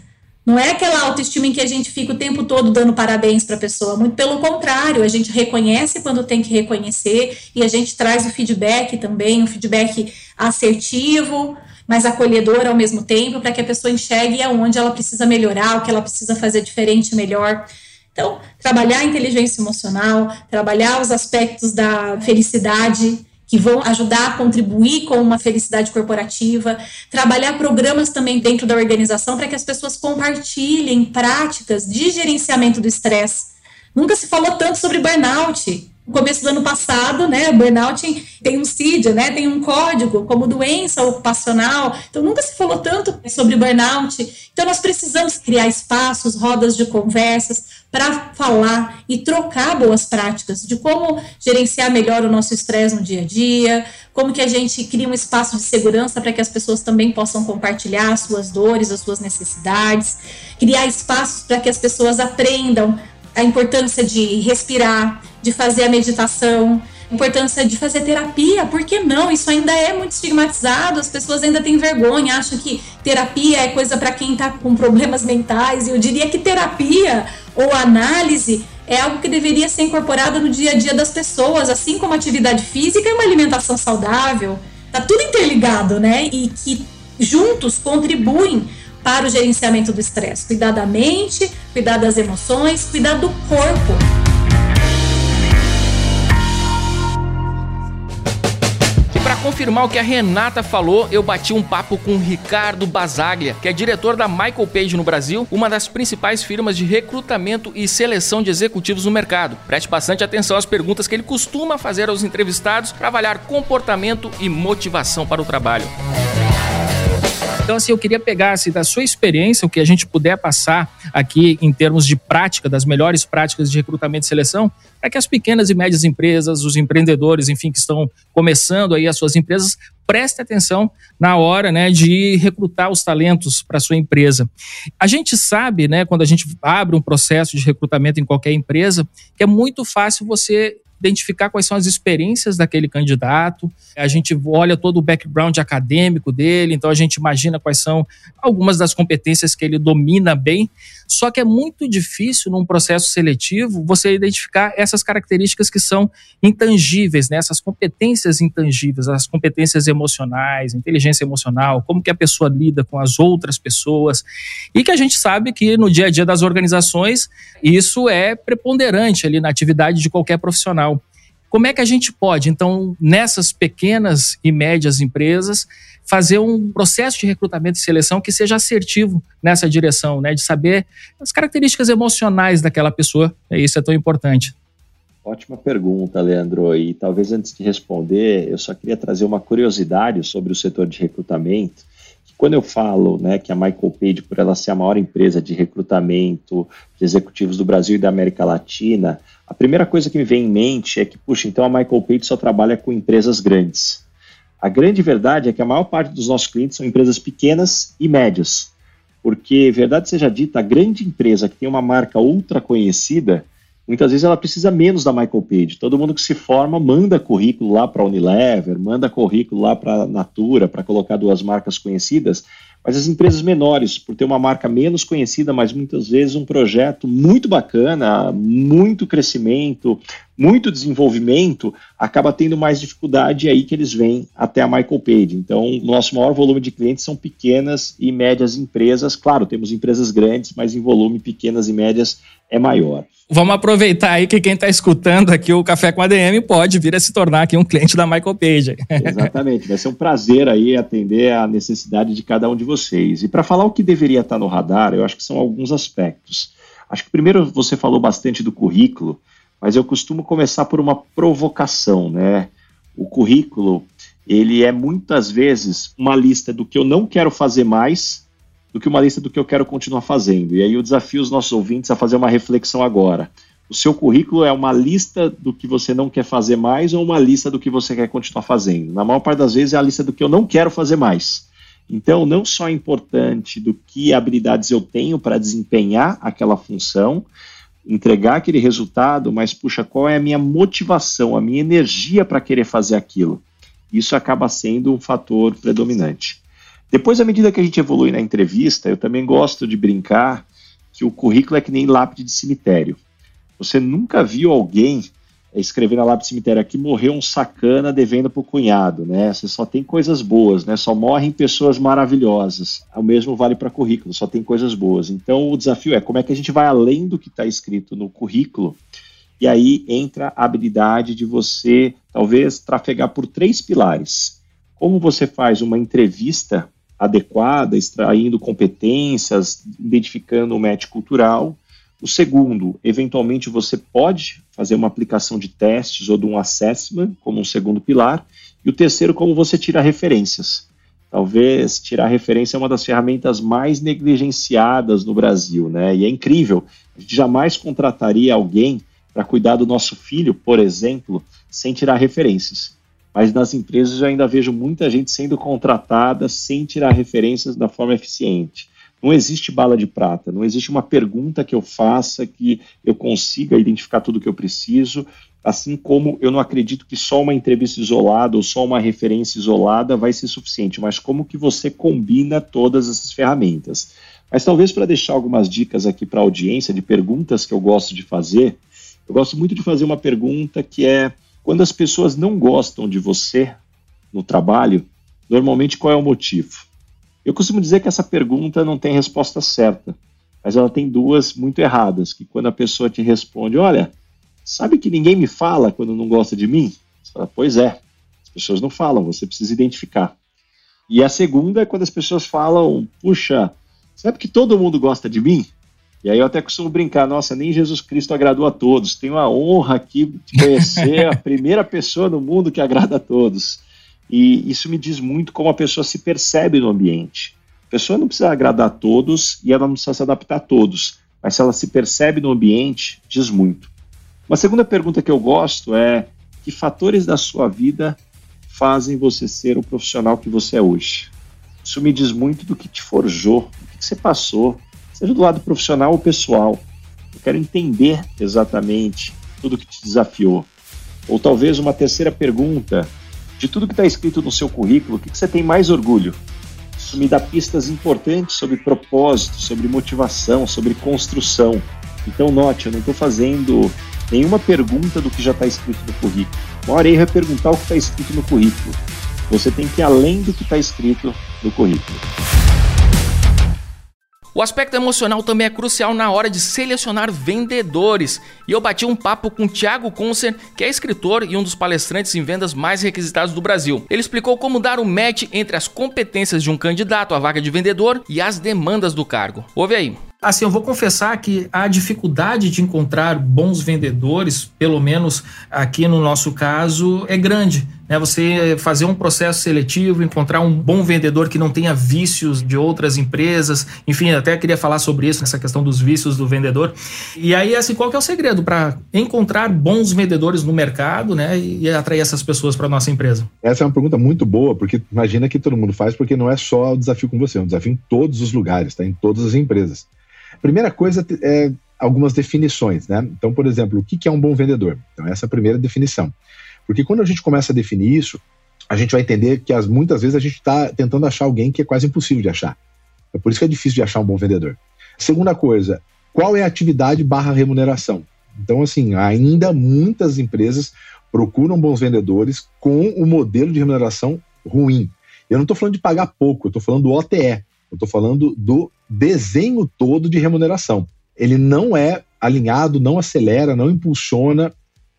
Não é aquela autoestima em que a gente fica o tempo todo dando parabéns para a pessoa, muito pelo contrário, a gente reconhece quando tem que reconhecer e a gente traz o feedback também, um feedback assertivo, mas acolhedor ao mesmo tempo, para que a pessoa enxergue aonde ela precisa melhorar, o que ela precisa fazer diferente, melhor. Então, trabalhar a inteligência emocional, trabalhar os aspectos da felicidade, que vão ajudar a contribuir com uma felicidade corporativa, trabalhar programas também dentro da organização para que as pessoas compartilhem práticas de gerenciamento do estresse. Nunca se falou tanto sobre burnout. No começo do ano passado, né, burnout tem um CID, né, tem um código como doença ocupacional. Então nunca se falou tanto sobre burnout. Então nós precisamos criar espaços, rodas de conversas para falar e trocar boas práticas de como gerenciar melhor o nosso estresse no dia a dia, como que a gente cria um espaço de segurança para que as pessoas também possam compartilhar as suas dores, as suas necessidades, criar espaços para que as pessoas aprendam a importância de respirar, de fazer a meditação, a importância de fazer terapia, por que não? Isso ainda é muito estigmatizado, as pessoas ainda têm vergonha, acham que terapia é coisa para quem está com problemas mentais, e eu diria que terapia ou análise é algo que deveria ser incorporado no dia a dia das pessoas, assim como atividade física e uma alimentação saudável. Tá tudo interligado, né? E que juntos contribuem para o gerenciamento do estresse. Cuidar da mente, cuidar das emoções, cuidar do corpo. Confirmar o que a Renata falou, eu bati um papo com o Ricardo Basaglia, que é diretor da Michael Page no Brasil, uma das principais firmas de recrutamento e seleção de executivos no mercado. Preste bastante atenção às perguntas que ele costuma fazer aos entrevistados para avaliar comportamento e motivação para o trabalho. Então, assim, eu queria pegar assim, da sua experiência, o que a gente puder passar aqui em termos de prática, das melhores práticas de recrutamento e seleção, para que as pequenas e médias empresas, os empreendedores, enfim, que estão começando aí as suas empresas, prestem atenção na hora né, de recrutar os talentos para sua empresa. A gente sabe, né, quando a gente abre um processo de recrutamento em qualquer empresa, que é muito fácil você identificar quais são as experiências daquele candidato. A gente olha todo o background acadêmico dele, então a gente imagina quais são algumas das competências que ele domina bem. Só que é muito difícil num processo seletivo você identificar essas características que são intangíveis, né? essas competências intangíveis, as competências emocionais, inteligência emocional, como que a pessoa lida com as outras pessoas. E que a gente sabe que no dia a dia das organizações isso é preponderante ali na atividade de qualquer profissional. Como é que a gente pode, então, nessas pequenas e médias empresas, fazer um processo de recrutamento e seleção que seja assertivo nessa direção, né? De saber as características emocionais daquela pessoa. É isso é tão importante. Ótima pergunta, Leandro. E talvez antes de responder, eu só queria trazer uma curiosidade sobre o setor de recrutamento. Quando eu falo né, que a Michael Page, por ela ser a maior empresa de recrutamento de executivos do Brasil e da América Latina, a primeira coisa que me vem em mente é que, puxa, então a Michael Page só trabalha com empresas grandes. A grande verdade é que a maior parte dos nossos clientes são empresas pequenas e médias. Porque, verdade seja dita, a grande empresa que tem uma marca ultra conhecida, muitas vezes ela precisa menos da Michael Page. Todo mundo que se forma manda currículo lá para a Unilever, manda currículo lá para a Natura, para colocar duas marcas conhecidas, mas as empresas menores, por ter uma marca menos conhecida, mas muitas vezes um projeto muito bacana, muito crescimento, muito desenvolvimento, acaba tendo mais dificuldade aí que eles vêm até a Michael Page. Então, nosso maior volume de clientes são pequenas e médias empresas. Claro, temos empresas grandes, mas em volume pequenas e médias é maior. Vamos aproveitar aí que quem está escutando aqui o Café com ADM pode vir a se tornar aqui um cliente da Michael Page. Exatamente, vai ser um prazer aí atender a necessidade de cada um de vocês. E para falar o que deveria estar no radar, eu acho que são alguns aspectos. Acho que primeiro você falou bastante do currículo, mas eu costumo começar por uma provocação, né? O currículo, ele é muitas vezes uma lista do que eu não quero fazer mais do que uma lista do que eu quero continuar fazendo. E aí eu desafio os nossos ouvintes a fazer uma reflexão agora. O seu currículo é uma lista do que você não quer fazer mais ou uma lista do que você quer continuar fazendo? Na maior parte das vezes é a lista do que eu não quero fazer mais. Então, não só é importante do que habilidades eu tenho para desempenhar aquela função, entregar aquele resultado, mas puxa, qual é a minha motivação, a minha energia para querer fazer aquilo? Isso acaba sendo um fator predominante. Depois, à medida que a gente evolui na entrevista, eu também gosto de brincar que o currículo é que nem lápide de cemitério. Você nunca viu alguém escrever na lápide de cemitério aqui morreu um sacana devendo pro cunhado, né? Você só tem coisas boas, né? Só morrem pessoas maravilhosas. O mesmo vale para currículo, só tem coisas boas. Então o desafio é como é que a gente vai além do que está escrito no currículo e aí entra a habilidade de você talvez trafegar por três pilares. Como você faz uma entrevista adequada, extraindo competências, identificando o match cultural. O segundo, eventualmente você pode fazer uma aplicação de testes ou de um assessment como um segundo pilar. E o terceiro, como você tira referências. Talvez tirar referência é uma das ferramentas mais negligenciadas no Brasil, né? E é incrível. A gente jamais contrataria alguém para cuidar do nosso filho, por exemplo, sem tirar referências mas nas empresas eu ainda vejo muita gente sendo contratada sem tirar referências da forma eficiente. Não existe bala de prata, não existe uma pergunta que eu faça que eu consiga identificar tudo que eu preciso, assim como eu não acredito que só uma entrevista isolada ou só uma referência isolada vai ser suficiente, mas como que você combina todas essas ferramentas. Mas talvez para deixar algumas dicas aqui para a audiência de perguntas que eu gosto de fazer, eu gosto muito de fazer uma pergunta que é quando as pessoas não gostam de você no trabalho, normalmente qual é o motivo? Eu costumo dizer que essa pergunta não tem resposta certa, mas ela tem duas muito erradas, que quando a pessoa te responde, olha, sabe que ninguém me fala quando não gosta de mim? Você fala, pois é, as pessoas não falam, você precisa identificar. E a segunda é quando as pessoas falam, puxa, sabe que todo mundo gosta de mim? E aí eu até costumo brincar, nossa, nem Jesus Cristo agradou a todos. Tenho a honra aqui de conhecer a primeira pessoa no mundo que agrada a todos. E isso me diz muito como a pessoa se percebe no ambiente. A pessoa não precisa agradar a todos e ela não precisa se adaptar a todos, mas se ela se percebe no ambiente, diz muito. Uma segunda pergunta que eu gosto é: que fatores da sua vida fazem você ser o profissional que você é hoje? Isso me diz muito do que te forjou, do que você passou, seja do lado profissional ou pessoal. Eu quero entender exatamente tudo que te desafiou. Ou talvez uma terceira pergunta: de tudo que está escrito no seu currículo, o que, que você tem mais orgulho? Isso me dá pistas importantes sobre propósito, sobre motivação, sobre construção. Então, note, eu não estou fazendo nenhuma pergunta do que já está escrito no currículo. O maior erro é perguntar o que está escrito no currículo. Você tem que ir além do que está escrito no currículo. O aspecto emocional também é crucial na hora de selecionar vendedores. E eu bati um papo com Thiago Concer, que é escritor e um dos palestrantes em vendas mais requisitados do Brasil. Ele explicou como dar o um match entre as competências de um candidato à vaga de vendedor e as demandas do cargo. Ouve aí. Assim, eu vou confessar que a dificuldade de encontrar bons vendedores, pelo menos aqui no nosso caso, é grande. Né? Você fazer um processo seletivo, encontrar um bom vendedor que não tenha vícios de outras empresas, enfim, até queria falar sobre isso, essa questão dos vícios do vendedor. E aí, assim, qual que é o segredo para encontrar bons vendedores no mercado né? e atrair essas pessoas para nossa empresa? Essa é uma pergunta muito boa, porque imagina que todo mundo faz, porque não é só o desafio com você, é um desafio em todos os lugares, tá? em todas as empresas. Primeira coisa é algumas definições, né? Então, por exemplo, o que é um bom vendedor? Então, essa é a primeira definição. Porque quando a gente começa a definir isso, a gente vai entender que as, muitas vezes a gente está tentando achar alguém que é quase impossível de achar. É por isso que é difícil de achar um bom vendedor. Segunda coisa, qual é a atividade barra remuneração? Então, assim, ainda muitas empresas procuram bons vendedores com o modelo de remuneração ruim. Eu não estou falando de pagar pouco, eu estou falando do OTE. Eu estou falando do desenho todo de remuneração. Ele não é alinhado, não acelera, não impulsiona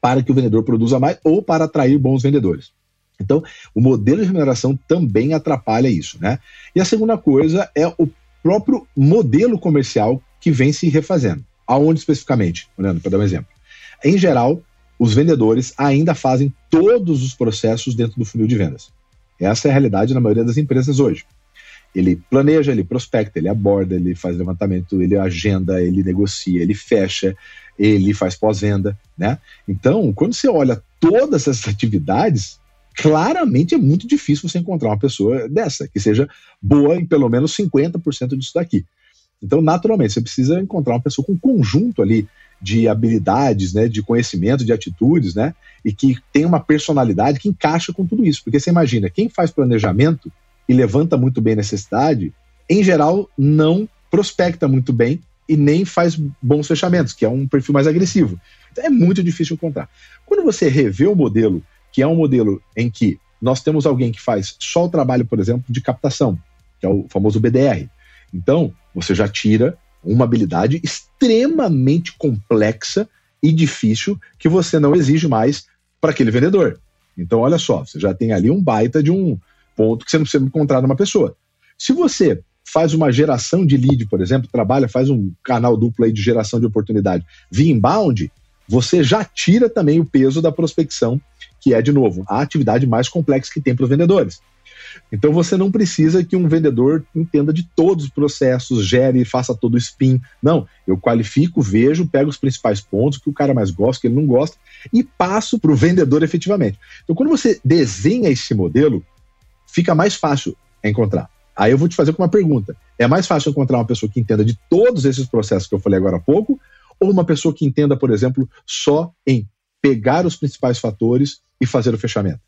para que o vendedor produza mais ou para atrair bons vendedores. Então, o modelo de remuneração também atrapalha isso, né? E a segunda coisa é o próprio modelo comercial que vem se refazendo. Aonde especificamente? Olhando para dar um exemplo. Em geral, os vendedores ainda fazem todos os processos dentro do funil de vendas. Essa é a realidade na maioria das empresas hoje. Ele planeja, ele prospecta, ele aborda, ele faz levantamento, ele agenda, ele negocia, ele fecha, ele faz pós-venda, né? Então, quando você olha todas essas atividades, claramente é muito difícil você encontrar uma pessoa dessa, que seja boa em pelo menos 50% disso daqui. Então, naturalmente, você precisa encontrar uma pessoa com um conjunto ali de habilidades, né, de conhecimento, de atitudes, né, e que tem uma personalidade que encaixa com tudo isso. Porque você imagina, quem faz planejamento e levanta muito bem necessidade, em geral não prospecta muito bem e nem faz bons fechamentos, que é um perfil mais agressivo. Então é muito difícil encontrar. Quando você revê o modelo, que é um modelo em que nós temos alguém que faz só o trabalho, por exemplo, de captação, que é o famoso BDR. Então, você já tira uma habilidade extremamente complexa e difícil que você não exige mais para aquele vendedor. Então, olha só, você já tem ali um baita de um ponto que você não precisa encontrar numa pessoa. Se você faz uma geração de lead, por exemplo, trabalha, faz um canal duplo aí de geração de oportunidade via inbound, você já tira também o peso da prospecção, que é, de novo, a atividade mais complexa que tem para os vendedores. Então você não precisa que um vendedor entenda de todos os processos, gere faça todo o spin. Não, eu qualifico, vejo, pego os principais pontos que o cara mais gosta, que ele não gosta, e passo para o vendedor efetivamente. Então quando você desenha esse modelo, fica mais fácil encontrar. Aí eu vou te fazer com uma pergunta. É mais fácil encontrar uma pessoa que entenda de todos esses processos que eu falei agora há pouco, ou uma pessoa que entenda, por exemplo, só em pegar os principais fatores e fazer o fechamento?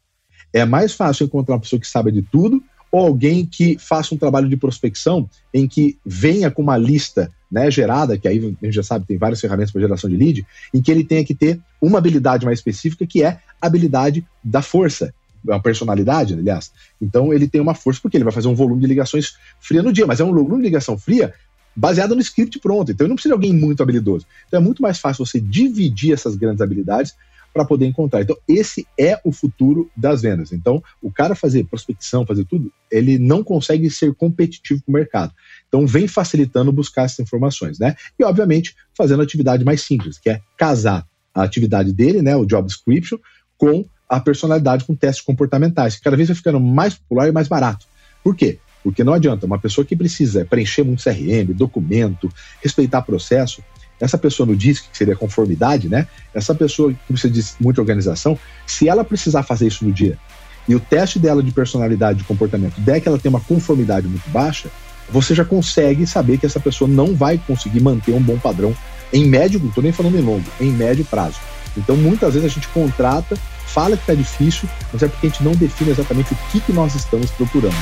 É mais fácil encontrar uma pessoa que sabe de tudo ou alguém que faça um trabalho de prospecção em que venha com uma lista né, gerada, que aí a gente já sabe, tem várias ferramentas para geração de lead, em que ele tenha que ter uma habilidade mais específica, que é a habilidade da força, uma personalidade, aliás. Então ele tem uma força porque ele vai fazer um volume de ligações fria no dia, mas é um volume de ligação fria baseado no script pronto. Então não precisa de alguém muito habilidoso. Então é muito mais fácil você dividir essas grandes habilidades para poder encontrar. Então, esse é o futuro das vendas. Então, o cara fazer prospecção, fazer tudo, ele não consegue ser competitivo com o mercado. Então, vem facilitando buscar essas informações, né? E, obviamente, fazendo a atividade mais simples, que é casar a atividade dele, né, o job description, com a personalidade com testes comportamentais, que cada vez vai ficando mais popular e mais barato. Por quê? Porque não adianta, uma pessoa que precisa preencher muito CRM, documento, respeitar processo, essa pessoa no DISC, que seria conformidade, né? Essa pessoa que precisa de muita organização, se ela precisar fazer isso no dia e o teste dela de personalidade, de comportamento der que ela tem uma conformidade muito baixa, você já consegue saber que essa pessoa não vai conseguir manter um bom padrão em médio, não estou nem falando em longo, em médio prazo. Então, muitas vezes a gente contrata, fala que está difícil, mas é porque a gente não define exatamente o que, que nós estamos procurando.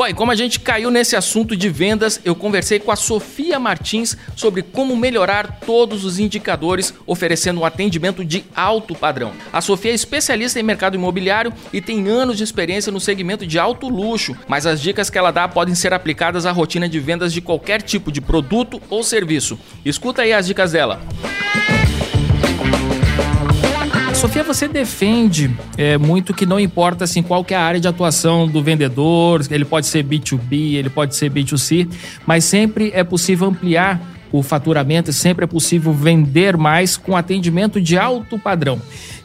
Bom, e como a gente caiu nesse assunto de vendas, eu conversei com a Sofia Martins sobre como melhorar todos os indicadores, oferecendo um atendimento de alto padrão. A Sofia é especialista em mercado imobiliário e tem anos de experiência no segmento de alto luxo, mas as dicas que ela dá podem ser aplicadas à rotina de vendas de qualquer tipo de produto ou serviço. Escuta aí as dicas dela. Sofia, você defende é, muito que não importa assim qual que é a área de atuação do vendedor, ele pode ser B2B, ele pode ser B2C, mas sempre é possível ampliar o faturamento, sempre é possível vender mais com atendimento de alto padrão.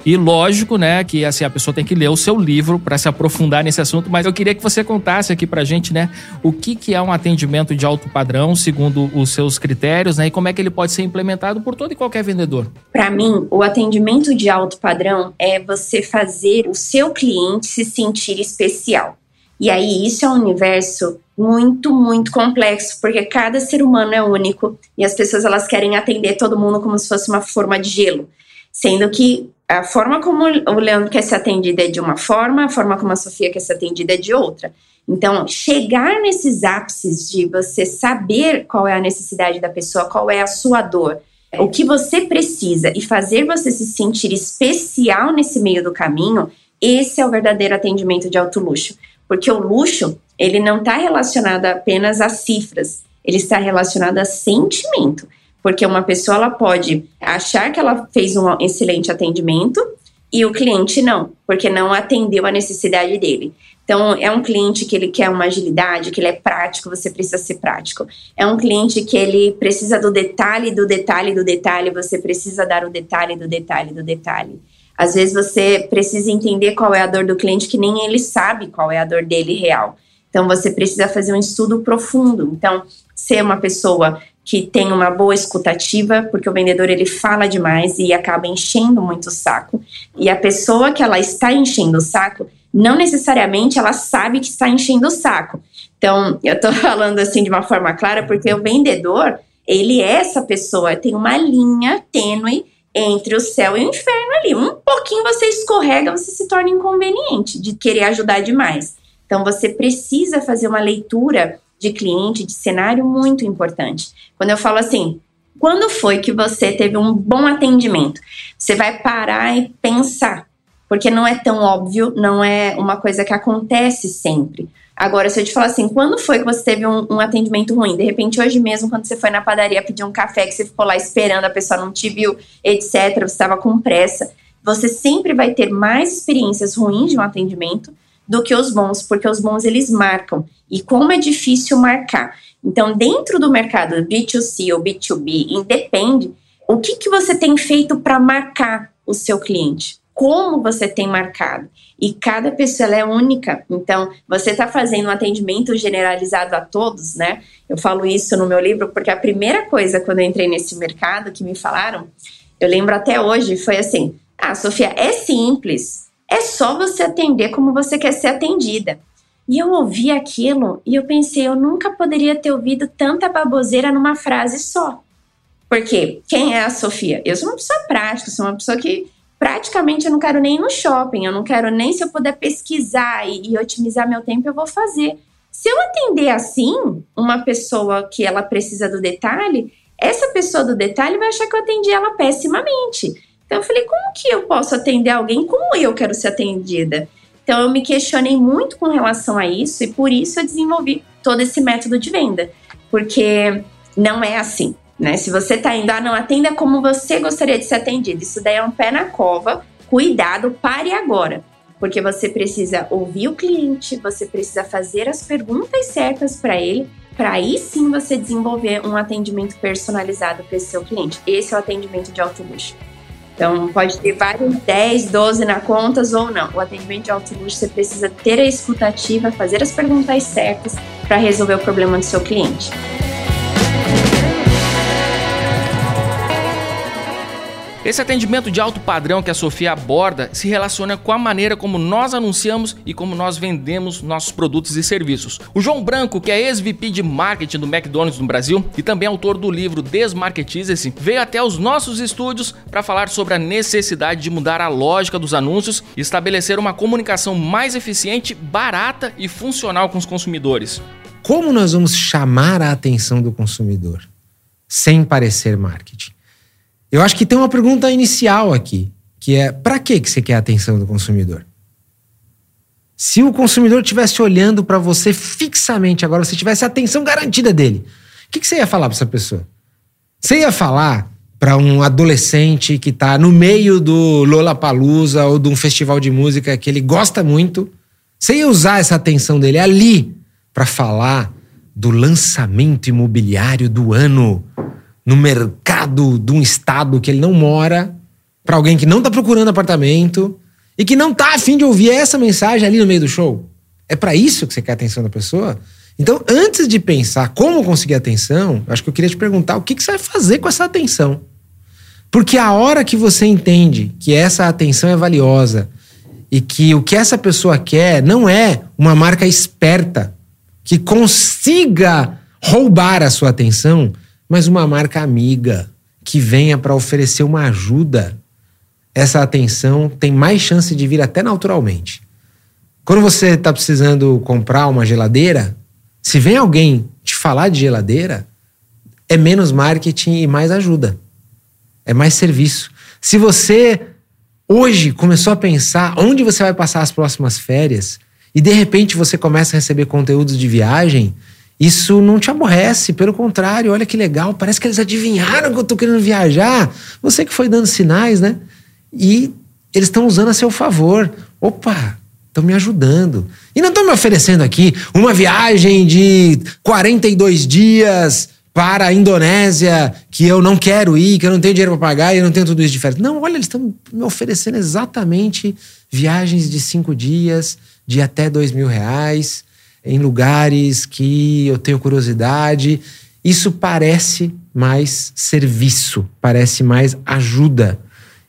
E lógico, né, que assim a pessoa tem que ler o seu livro para se aprofundar nesse assunto, mas eu queria que você contasse aqui pra gente, né, o que que é um atendimento de alto padrão segundo os seus critérios, né, e como é que ele pode ser implementado por todo e qualquer vendedor. Para mim, o atendimento de alto padrão é você fazer o seu cliente se sentir especial. E aí isso é um universo muito, muito complexo, porque cada ser humano é único e as pessoas elas querem atender todo mundo como se fosse uma forma de gelo, sendo que a forma como o Leandro quer ser atendido é de uma forma, a forma como a Sofia quer ser atendida é de outra. Então, chegar nesses ápices de você saber qual é a necessidade da pessoa, qual é a sua dor, o que você precisa e fazer você se sentir especial nesse meio do caminho, esse é o verdadeiro atendimento de alto luxo. Porque o luxo, ele não está relacionado apenas a cifras, ele está relacionado a sentimento. Porque uma pessoa ela pode achar que ela fez um excelente atendimento e o cliente não, porque não atendeu a necessidade dele. Então, é um cliente que ele quer uma agilidade, que ele é prático, você precisa ser prático. É um cliente que ele precisa do detalhe, do detalhe, do detalhe, você precisa dar o detalhe, do detalhe, do detalhe. Às vezes você precisa entender qual é a dor do cliente, que nem ele sabe qual é a dor dele real. Então, você precisa fazer um estudo profundo. Então, ser uma pessoa que tem uma boa escutativa, porque o vendedor ele fala demais e acaba enchendo muito o saco. E a pessoa que ela está enchendo o saco, não necessariamente ela sabe que está enchendo o saco. Então, eu estou falando assim de uma forma clara, porque o vendedor, ele é essa pessoa, tem uma linha tênue entre o céu e o inferno ali. Um pouquinho você escorrega, você se torna inconveniente de querer ajudar demais. Então você precisa fazer uma leitura de cliente, de cenário muito importante. Quando eu falo assim, quando foi que você teve um bom atendimento? Você vai parar e pensar, porque não é tão óbvio, não é uma coisa que acontece sempre. Agora, se eu te falar assim, quando foi que você teve um, um, atendimento ruim? De repente, hoje mesmo, quando você foi na padaria pedir um café, que você ficou lá esperando, a pessoa não te viu, etc., você estava com pressa. Você sempre vai ter mais experiências ruins de um atendimento do que os bons, porque os bons eles marcam. E como é difícil marcar. Então, dentro do mercado B2C ou B2B, independe o que, que você tem feito para marcar o seu cliente como você tem marcado. E cada pessoa é única. Então, você está fazendo um atendimento generalizado a todos, né? Eu falo isso no meu livro porque a primeira coisa quando eu entrei nesse mercado que me falaram, eu lembro até hoje, foi assim: "Ah, Sofia, é simples. É só você atender como você quer ser atendida". E eu ouvi aquilo e eu pensei, eu nunca poderia ter ouvido tanta baboseira numa frase só. Porque quem é a Sofia? Eu sou uma pessoa prática, sou uma pessoa que praticamente eu não quero nem ir no shopping, eu não quero nem se eu puder pesquisar e, e otimizar meu tempo, eu vou fazer. Se eu atender assim uma pessoa que ela precisa do detalhe, essa pessoa do detalhe vai achar que eu atendi ela pessimamente. Então eu falei, como que eu posso atender alguém como eu quero ser atendida? Então eu me questionei muito com relação a isso e por isso eu desenvolvi todo esse método de venda, porque não é assim. Né? Se você está indo, ah, não, atenda como você gostaria de ser atendido. Isso daí é um pé na cova. Cuidado, pare agora. Porque você precisa ouvir o cliente, você precisa fazer as perguntas certas para ele, para aí sim você desenvolver um atendimento personalizado para esse seu cliente. Esse é o atendimento de alto luxo. Então, pode ter vários 10, 12 na contas ou não. O atendimento de luxo, você precisa ter a escutativa, fazer as perguntas certas para resolver o problema do seu cliente. Esse atendimento de alto padrão que a Sofia aborda se relaciona com a maneira como nós anunciamos e como nós vendemos nossos produtos e serviços. O João Branco, que é ex-VP de marketing do McDonald's no Brasil e também autor do livro Desmarketize-se, veio até os nossos estúdios para falar sobre a necessidade de mudar a lógica dos anúncios e estabelecer uma comunicação mais eficiente, barata e funcional com os consumidores. Como nós vamos chamar a atenção do consumidor sem parecer marketing? Eu acho que tem uma pergunta inicial aqui, que é: para que você quer a atenção do consumidor? Se o consumidor estivesse olhando para você fixamente agora, você tivesse a atenção garantida dele, o que, que você ia falar para essa pessoa? Você ia falar para um adolescente que está no meio do Lollapalooza ou de um festival de música que ele gosta muito, você ia usar essa atenção dele ali para falar do lançamento imobiliário do ano no mercado de um estado que ele não mora, para alguém que não tá procurando apartamento e que não tá afim de ouvir essa mensagem ali no meio do show. É para isso que você quer a atenção da pessoa? Então, antes de pensar como conseguir atenção, acho que eu queria te perguntar o que, que você vai fazer com essa atenção. Porque a hora que você entende que essa atenção é valiosa e que o que essa pessoa quer não é uma marca esperta que consiga roubar a sua atenção, mas uma marca amiga que venha para oferecer uma ajuda, essa atenção tem mais chance de vir até naturalmente. Quando você está precisando comprar uma geladeira, se vem alguém te falar de geladeira, é menos marketing e mais ajuda. É mais serviço. Se você hoje começou a pensar onde você vai passar as próximas férias e de repente você começa a receber conteúdos de viagem, isso não te aborrece, pelo contrário, olha que legal, parece que eles adivinharam que eu tô querendo viajar. Você que foi dando sinais, né? E eles estão usando a seu favor. Opa, estão me ajudando. E não estão me oferecendo aqui uma viagem de 42 dias para a Indonésia que eu não quero ir, que eu não tenho dinheiro para pagar e eu não tenho tudo isso de férias. Não, olha, eles estão me oferecendo exatamente viagens de cinco dias, de até dois mil reais em lugares que eu tenho curiosidade. Isso parece mais serviço, parece mais ajuda.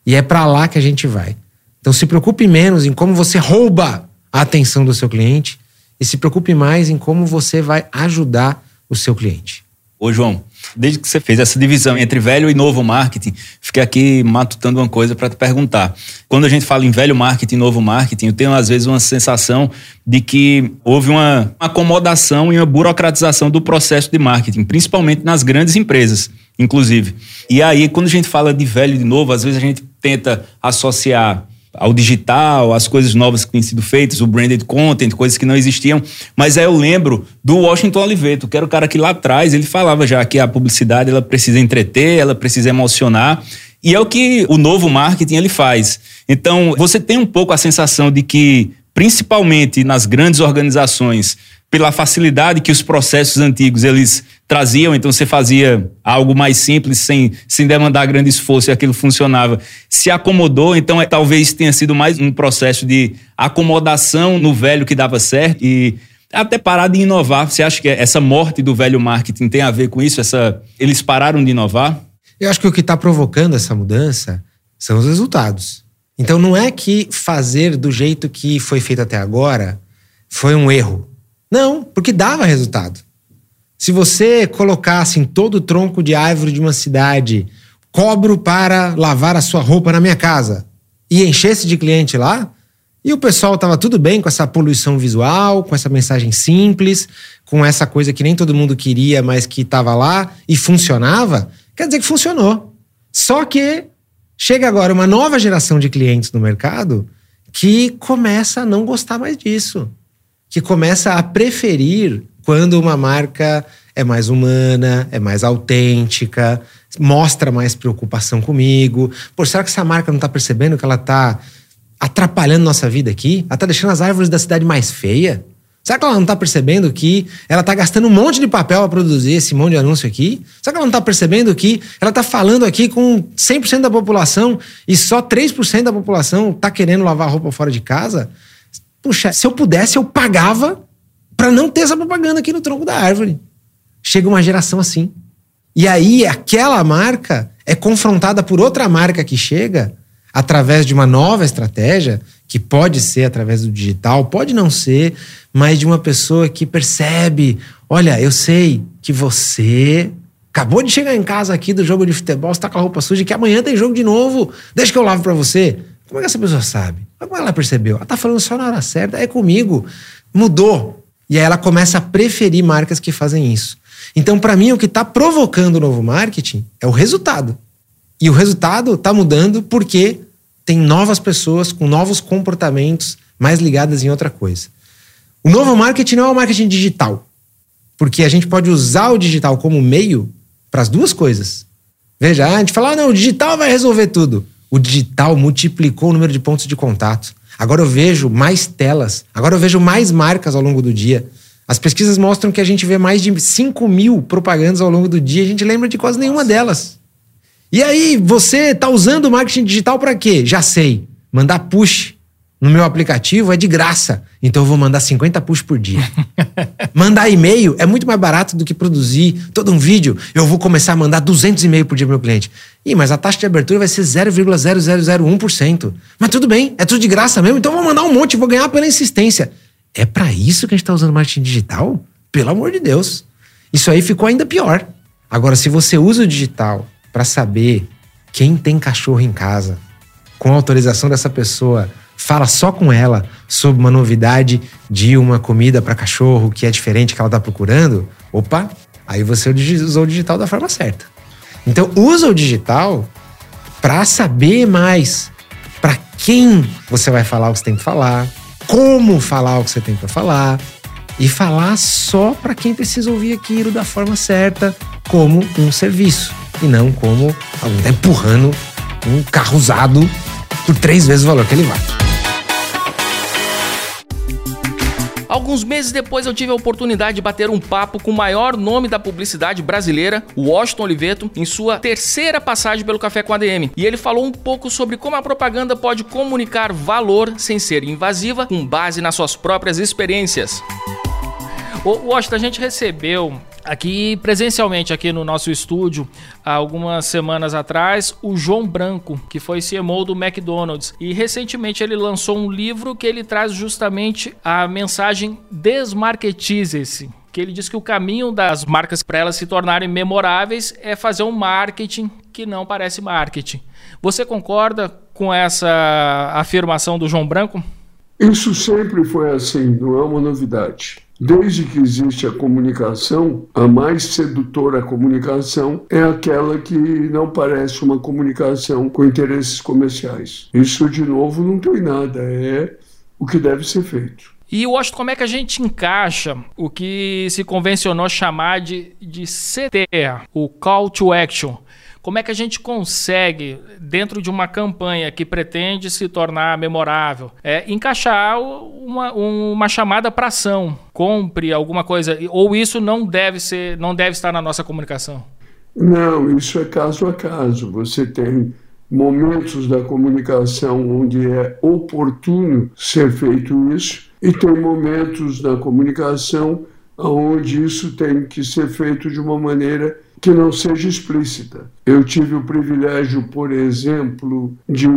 E é para lá que a gente vai. Então se preocupe menos em como você rouba a atenção do seu cliente e se preocupe mais em como você vai ajudar o seu cliente. Ô, João, desde que você fez essa divisão entre velho e novo marketing, fiquei aqui matutando uma coisa para te perguntar. Quando a gente fala em velho marketing e novo marketing, eu tenho às vezes uma sensação de que houve uma acomodação e uma burocratização do processo de marketing, principalmente nas grandes empresas, inclusive. E aí, quando a gente fala de velho e de novo, às vezes a gente tenta associar ao digital, as coisas novas que têm sido feitas, o branded content, coisas que não existiam. Mas aí eu lembro do Washington Oliveto, que era o cara que lá atrás ele falava já que a publicidade ela precisa entreter, ela precisa emocionar. E é o que o novo marketing ele faz. Então, você tem um pouco a sensação de que, principalmente nas grandes organizações, pela facilidade que os processos antigos eles traziam, então você fazia algo mais simples, sem, sem demandar grande esforço e aquilo funcionava. Se acomodou, então é, talvez tenha sido mais um processo de acomodação no velho que dava certo e até parar de inovar. Você acha que essa morte do velho marketing tem a ver com isso? Essa, eles pararam de inovar? Eu acho que o que está provocando essa mudança são os resultados. Então não é que fazer do jeito que foi feito até agora foi um erro. Não, porque dava resultado. Se você colocasse em todo o tronco de árvore de uma cidade, cobro para lavar a sua roupa na minha casa, e enchesse de cliente lá, e o pessoal estava tudo bem com essa poluição visual, com essa mensagem simples, com essa coisa que nem todo mundo queria, mas que estava lá e funcionava, quer dizer que funcionou. Só que chega agora uma nova geração de clientes no mercado que começa a não gostar mais disso, que começa a preferir quando uma marca é mais humana, é mais autêntica, mostra mais preocupação comigo. Pô, será que essa marca não está percebendo que ela está atrapalhando nossa vida aqui? Ela está deixando as árvores da cidade mais feia? Será que ela não está percebendo que ela está gastando um monte de papel para produzir esse monte de anúncio aqui? Será que ela não está percebendo que ela está falando aqui com 100% da população e só 3% da população está querendo lavar roupa fora de casa? Puxa, se eu pudesse, eu pagava para não ter essa propaganda aqui no tronco da árvore. Chega uma geração assim. E aí aquela marca é confrontada por outra marca que chega através de uma nova estratégia, que pode ser através do digital, pode não ser, mas de uma pessoa que percebe, olha, eu sei que você acabou de chegar em casa aqui do jogo de futebol, está com a roupa suja, que amanhã tem jogo de novo, deixa que eu lavo para você. Como é que essa pessoa sabe? Como ela percebeu? Ela tá falando só na hora certa, é comigo. Mudou. E aí ela começa a preferir marcas que fazem isso. Então, para mim, o que está provocando o novo marketing é o resultado. E o resultado está mudando porque tem novas pessoas com novos comportamentos mais ligadas em outra coisa. O novo marketing não é o marketing digital, porque a gente pode usar o digital como meio para as duas coisas. Veja, a gente fala, ah, não, o digital vai resolver tudo. O digital multiplicou o número de pontos de contato. Agora eu vejo mais telas, agora eu vejo mais marcas ao longo do dia. As pesquisas mostram que a gente vê mais de 5 mil propagandas ao longo do dia e a gente lembra de quase nenhuma delas. E aí, você está usando o marketing digital para quê? Já sei. Mandar push no meu aplicativo é de graça. Então eu vou mandar 50 push por dia. mandar e-mail é muito mais barato do que produzir todo um vídeo. Eu vou começar a mandar 200 e-mails por dia pro meu cliente. Ih, mas a taxa de abertura vai ser 0,0001%. Mas tudo bem, é tudo de graça mesmo, então eu vou mandar um monte, vou ganhar pela insistência. É para isso que a gente está usando marketing digital? Pelo amor de Deus. Isso aí ficou ainda pior. Agora, se você usa o digital para saber quem tem cachorro em casa, com autorização dessa pessoa, fala só com ela sobre uma novidade de uma comida para cachorro que é diferente que ela está procurando, opa, aí você usou o digital da forma certa. Então usa o digital para saber mais para quem você vai falar o que você tem que falar, como falar o que você tem para falar e falar só para quem precisa ouvir aquilo da forma certa, como um serviço e não como alguém tá empurrando um carro usado por três vezes o valor que ele vale. Alguns meses depois eu tive a oportunidade de bater um papo com o maior nome da publicidade brasileira, o Washington Oliveto, em sua terceira passagem pelo Café com ADM. E ele falou um pouco sobre como a propaganda pode comunicar valor sem ser invasiva, com base nas suas próprias experiências. O Washington, a gente recebeu aqui presencialmente aqui no nosso estúdio há algumas semanas atrás o João Branco que foi CMO do McDonald's e recentemente ele lançou um livro que ele traz justamente a mensagem desmarketize-se que ele diz que o caminho das marcas para elas se tornarem memoráveis é fazer um marketing que não parece marketing. Você concorda com essa afirmação do João Branco? Isso sempre foi assim, não é uma novidade. Desde que existe a comunicação, a mais sedutora comunicação é aquela que não parece uma comunicação com interesses comerciais. Isso, de novo, não tem nada, é o que deve ser feito. E Washington, como é que a gente encaixa o que se convencionou chamar de, de CTA, o Call to Action? Como é que a gente consegue, dentro de uma campanha que pretende se tornar memorável, é, encaixar uma, uma chamada para ação? Compre alguma coisa, ou isso não deve ser, não deve estar na nossa comunicação? Não, isso é caso a caso. Você tem momentos da comunicação onde é oportuno ser feito isso, e tem momentos da comunicação onde isso tem que ser feito de uma maneira que não seja explícita. Eu tive o privilégio, por exemplo, de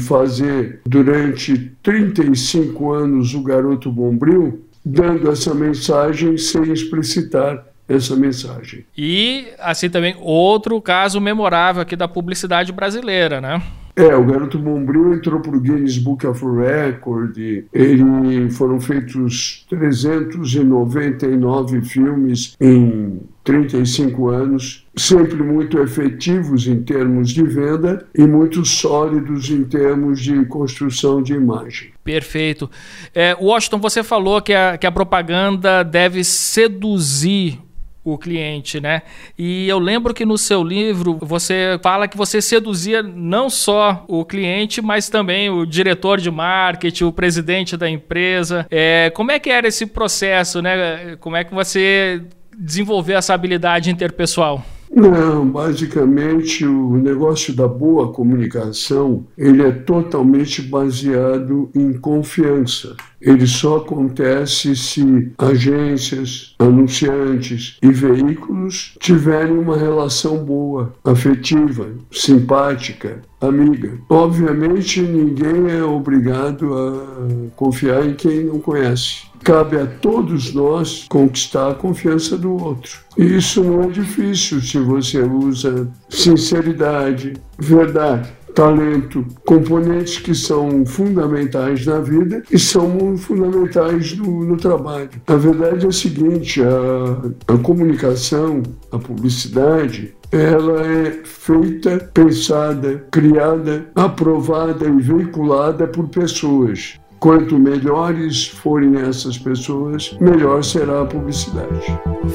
fazer durante 35 anos o Garoto Bombril, dando essa mensagem sem explicitar essa mensagem. E assim também outro caso memorável aqui da publicidade brasileira, né? É, o Garoto Bombril entrou para o Guinness Book of Record. Ele foram feitos 399 filmes em 35 anos, sempre muito efetivos em termos de venda e muito sólidos em termos de construção de imagem. Perfeito. É, Washington, você falou que a, que a propaganda deve seduzir o cliente, né? E eu lembro que no seu livro você fala que você seduzia não só o cliente, mas também o diretor de marketing, o presidente da empresa. É, como é que era esse processo, né? Como é que você desenvolveu essa habilidade interpessoal? Não, basicamente o negócio da boa comunicação, ele é totalmente baseado em confiança. Ele só acontece se agências, anunciantes e veículos tiverem uma relação boa, afetiva, simpática, amiga. Obviamente, ninguém é obrigado a confiar em quem não conhece. Cabe a todos nós conquistar a confiança do outro. E isso não é difícil se você usa sinceridade, verdade, talento, componentes que são fundamentais na vida e são fundamentais no, no trabalho. A verdade é a seguinte: a, a comunicação, a publicidade, ela é feita, pensada, criada, aprovada e veiculada por pessoas. Quanto melhores forem essas pessoas, melhor será a publicidade.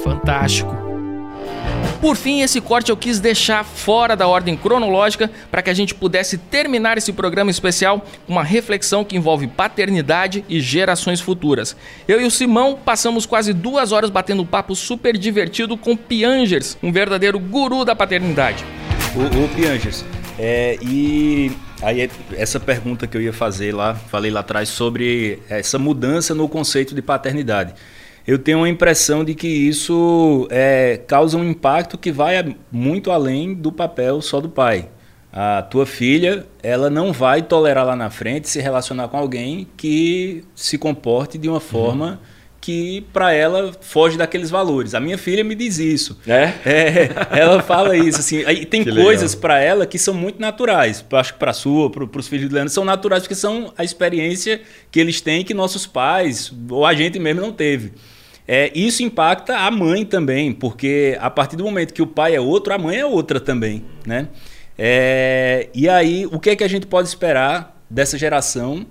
Fantástico. Por fim, esse corte eu quis deixar fora da ordem cronológica para que a gente pudesse terminar esse programa especial com uma reflexão que envolve paternidade e gerações futuras. Eu e o Simão passamos quase duas horas batendo um papo super divertido com Piangers, um verdadeiro guru da paternidade. O, o Piangers, é, e aí essa pergunta que eu ia fazer lá, falei lá atrás sobre essa mudança no conceito de paternidade. Eu tenho a impressão de que isso é, causa um impacto que vai muito além do papel só do pai. A tua filha, ela não vai tolerar lá na frente se relacionar com alguém que se comporte de uma forma uhum que para ela foge daqueles valores. A minha filha me diz isso. É? é ela fala isso assim. Aí tem que coisas para ela que são muito naturais. Acho que para sua, para os filhos de Leandro são naturais porque são a experiência que eles têm que nossos pais ou a gente mesmo não teve. É, isso impacta a mãe também, porque a partir do momento que o pai é outro, a mãe é outra também, né? É, e aí, o que é que a gente pode esperar dessa geração?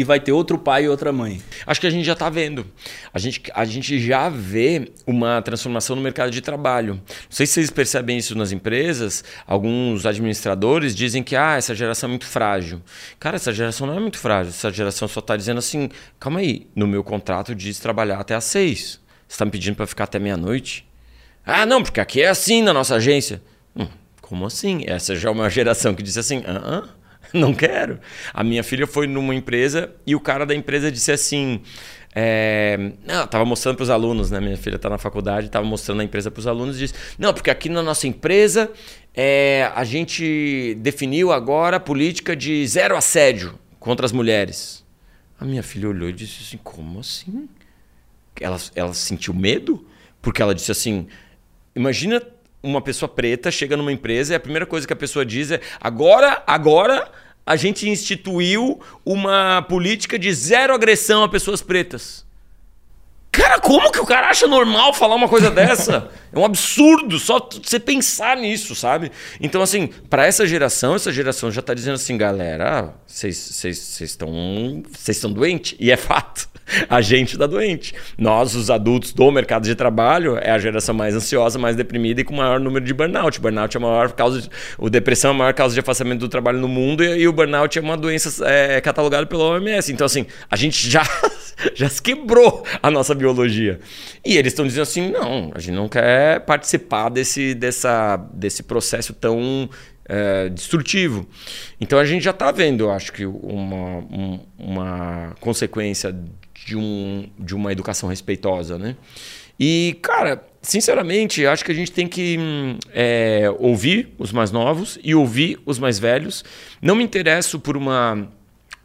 Que vai ter outro pai e outra mãe? Acho que a gente já está vendo. A gente, a gente já vê uma transformação no mercado de trabalho. Não sei se vocês percebem isso nas empresas. Alguns administradores dizem que ah, essa geração é muito frágil. Cara, essa geração não é muito frágil. Essa geração só está dizendo assim: calma aí, no meu contrato diz trabalhar até às seis. Você está me pedindo para ficar até meia-noite? Ah, não, porque aqui é assim na nossa agência. Hum, como assim? Essa já é uma geração que diz assim: ah, não quero. A minha filha foi numa empresa e o cara da empresa disse assim. É, não, tava mostrando para os alunos, né? Minha filha está na faculdade, estava mostrando a empresa para os alunos e disse: Não, porque aqui na nossa empresa é, a gente definiu agora a política de zero assédio contra as mulheres. A minha filha olhou e disse assim: Como assim? Ela, ela sentiu medo? Porque ela disse assim: imagina uma pessoa preta chega numa empresa e a primeira coisa que a pessoa diz é: agora, agora a gente instituiu uma política de zero agressão a pessoas pretas. Cara, como que o cara acha normal falar uma coisa dessa? É um absurdo só você pensar nisso, sabe? Então, assim, para essa geração, essa geração já tá dizendo assim, galera, vocês estão vocês. E é fato. A gente tá doente. Nós, os adultos do mercado de trabalho, é a geração mais ansiosa, mais deprimida e com maior número de burnout. Burnout é a maior causa. De, o depressão é a maior causa de afastamento do trabalho no mundo e, e o burnout é uma doença é, catalogada pela OMS. Então, assim, a gente já, já se quebrou a nossa biologia. E eles estão dizendo assim: não, a gente não quer participar desse, dessa, desse processo tão é, destrutivo. Então a gente já está vendo, eu acho que, uma, um, uma consequência de, um, de uma educação respeitosa, né? E, cara, sinceramente, acho que a gente tem que é, ouvir os mais novos e ouvir os mais velhos. Não me interesso por uma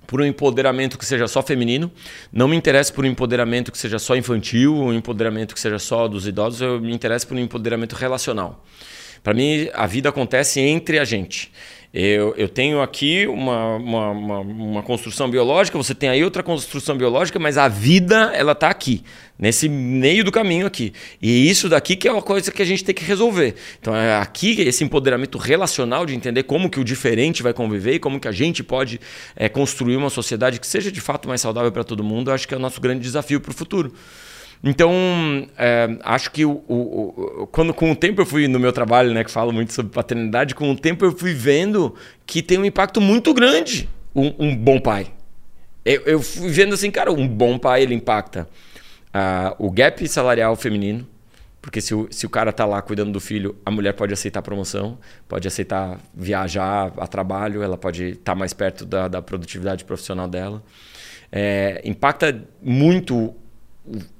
por um empoderamento que seja só feminino, não me interesso por um empoderamento que seja só infantil, um empoderamento que seja só dos idosos, eu me interesso por um empoderamento relacional. Para mim, a vida acontece entre a gente. Eu, eu tenho aqui uma, uma, uma, uma, construção biológica, você tem aí outra construção biológica, mas a vida ela está aqui, nesse meio do caminho aqui. E isso daqui que é uma coisa que a gente tem que resolver. Então é aqui esse empoderamento relacional de entender como que o diferente vai conviver e como que a gente pode é, construir uma sociedade que seja de fato mais saudável para todo mundo, acho que é o nosso grande desafio para o futuro. Então, é, acho que o, o, o, quando com o tempo eu fui no meu trabalho, né, que falo muito sobre paternidade, com o tempo eu fui vendo que tem um impacto muito grande um, um bom pai. Eu, eu, fui vendo assim, cara, um bom pai ele impacta uh, o gap salarial feminino, porque se o, se o cara tá lá cuidando do filho, a mulher pode aceitar promoção, pode aceitar viajar a trabalho, ela pode estar tá mais perto da, da produtividade profissional dela. É, impacta muito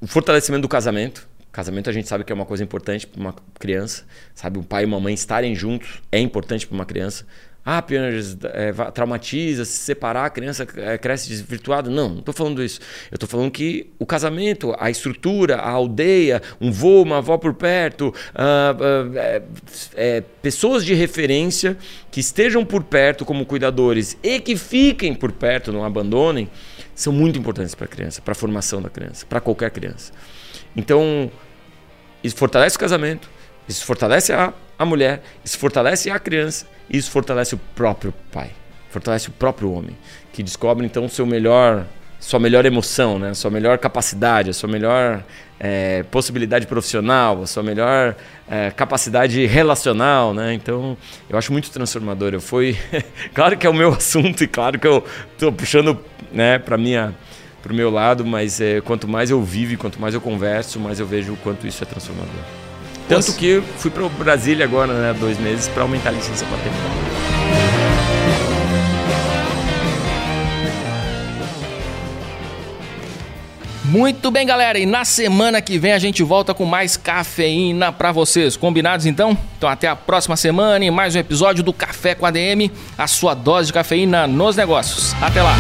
o fortalecimento do casamento. Casamento a gente sabe que é uma coisa importante para uma criança, sabe? O pai e uma mãe estarem juntos é importante para uma criança. Ah, Pianges, é, traumatiza, se separar, a criança é, cresce desvirtuada. Não, não estou falando isso. Eu estou falando que o casamento, a estrutura, a aldeia, um vô, uma avó por perto, ah, ah, é, é, pessoas de referência que estejam por perto como cuidadores e que fiquem por perto, não abandonem, são muito importantes para a criança, para a formação da criança, para qualquer criança. Então, isso fortalece o casamento, isso fortalece a, a mulher, isso fortalece a criança, isso fortalece o próprio pai, fortalece o próprio homem, que descobre então seu melhor sua melhor emoção, né? sua melhor capacidade, a sua melhor é, possibilidade profissional, a sua melhor é, capacidade relacional. Né? Então, eu acho muito transformador. Eu fui, claro que é o meu assunto e claro que eu estou puxando né, para minha para o meu lado, mas é, quanto mais eu vivo e quanto mais eu converso, mais eu vejo o quanto isso é transformador. Tanto que fui para Brasília agora, né, dois meses, para aumentar a licença paternidade. Muito bem, galera. E na semana que vem a gente volta com mais cafeína para vocês. Combinados então? Então até a próxima semana e mais um episódio do Café com a DM, a sua dose de cafeína nos negócios. Até lá.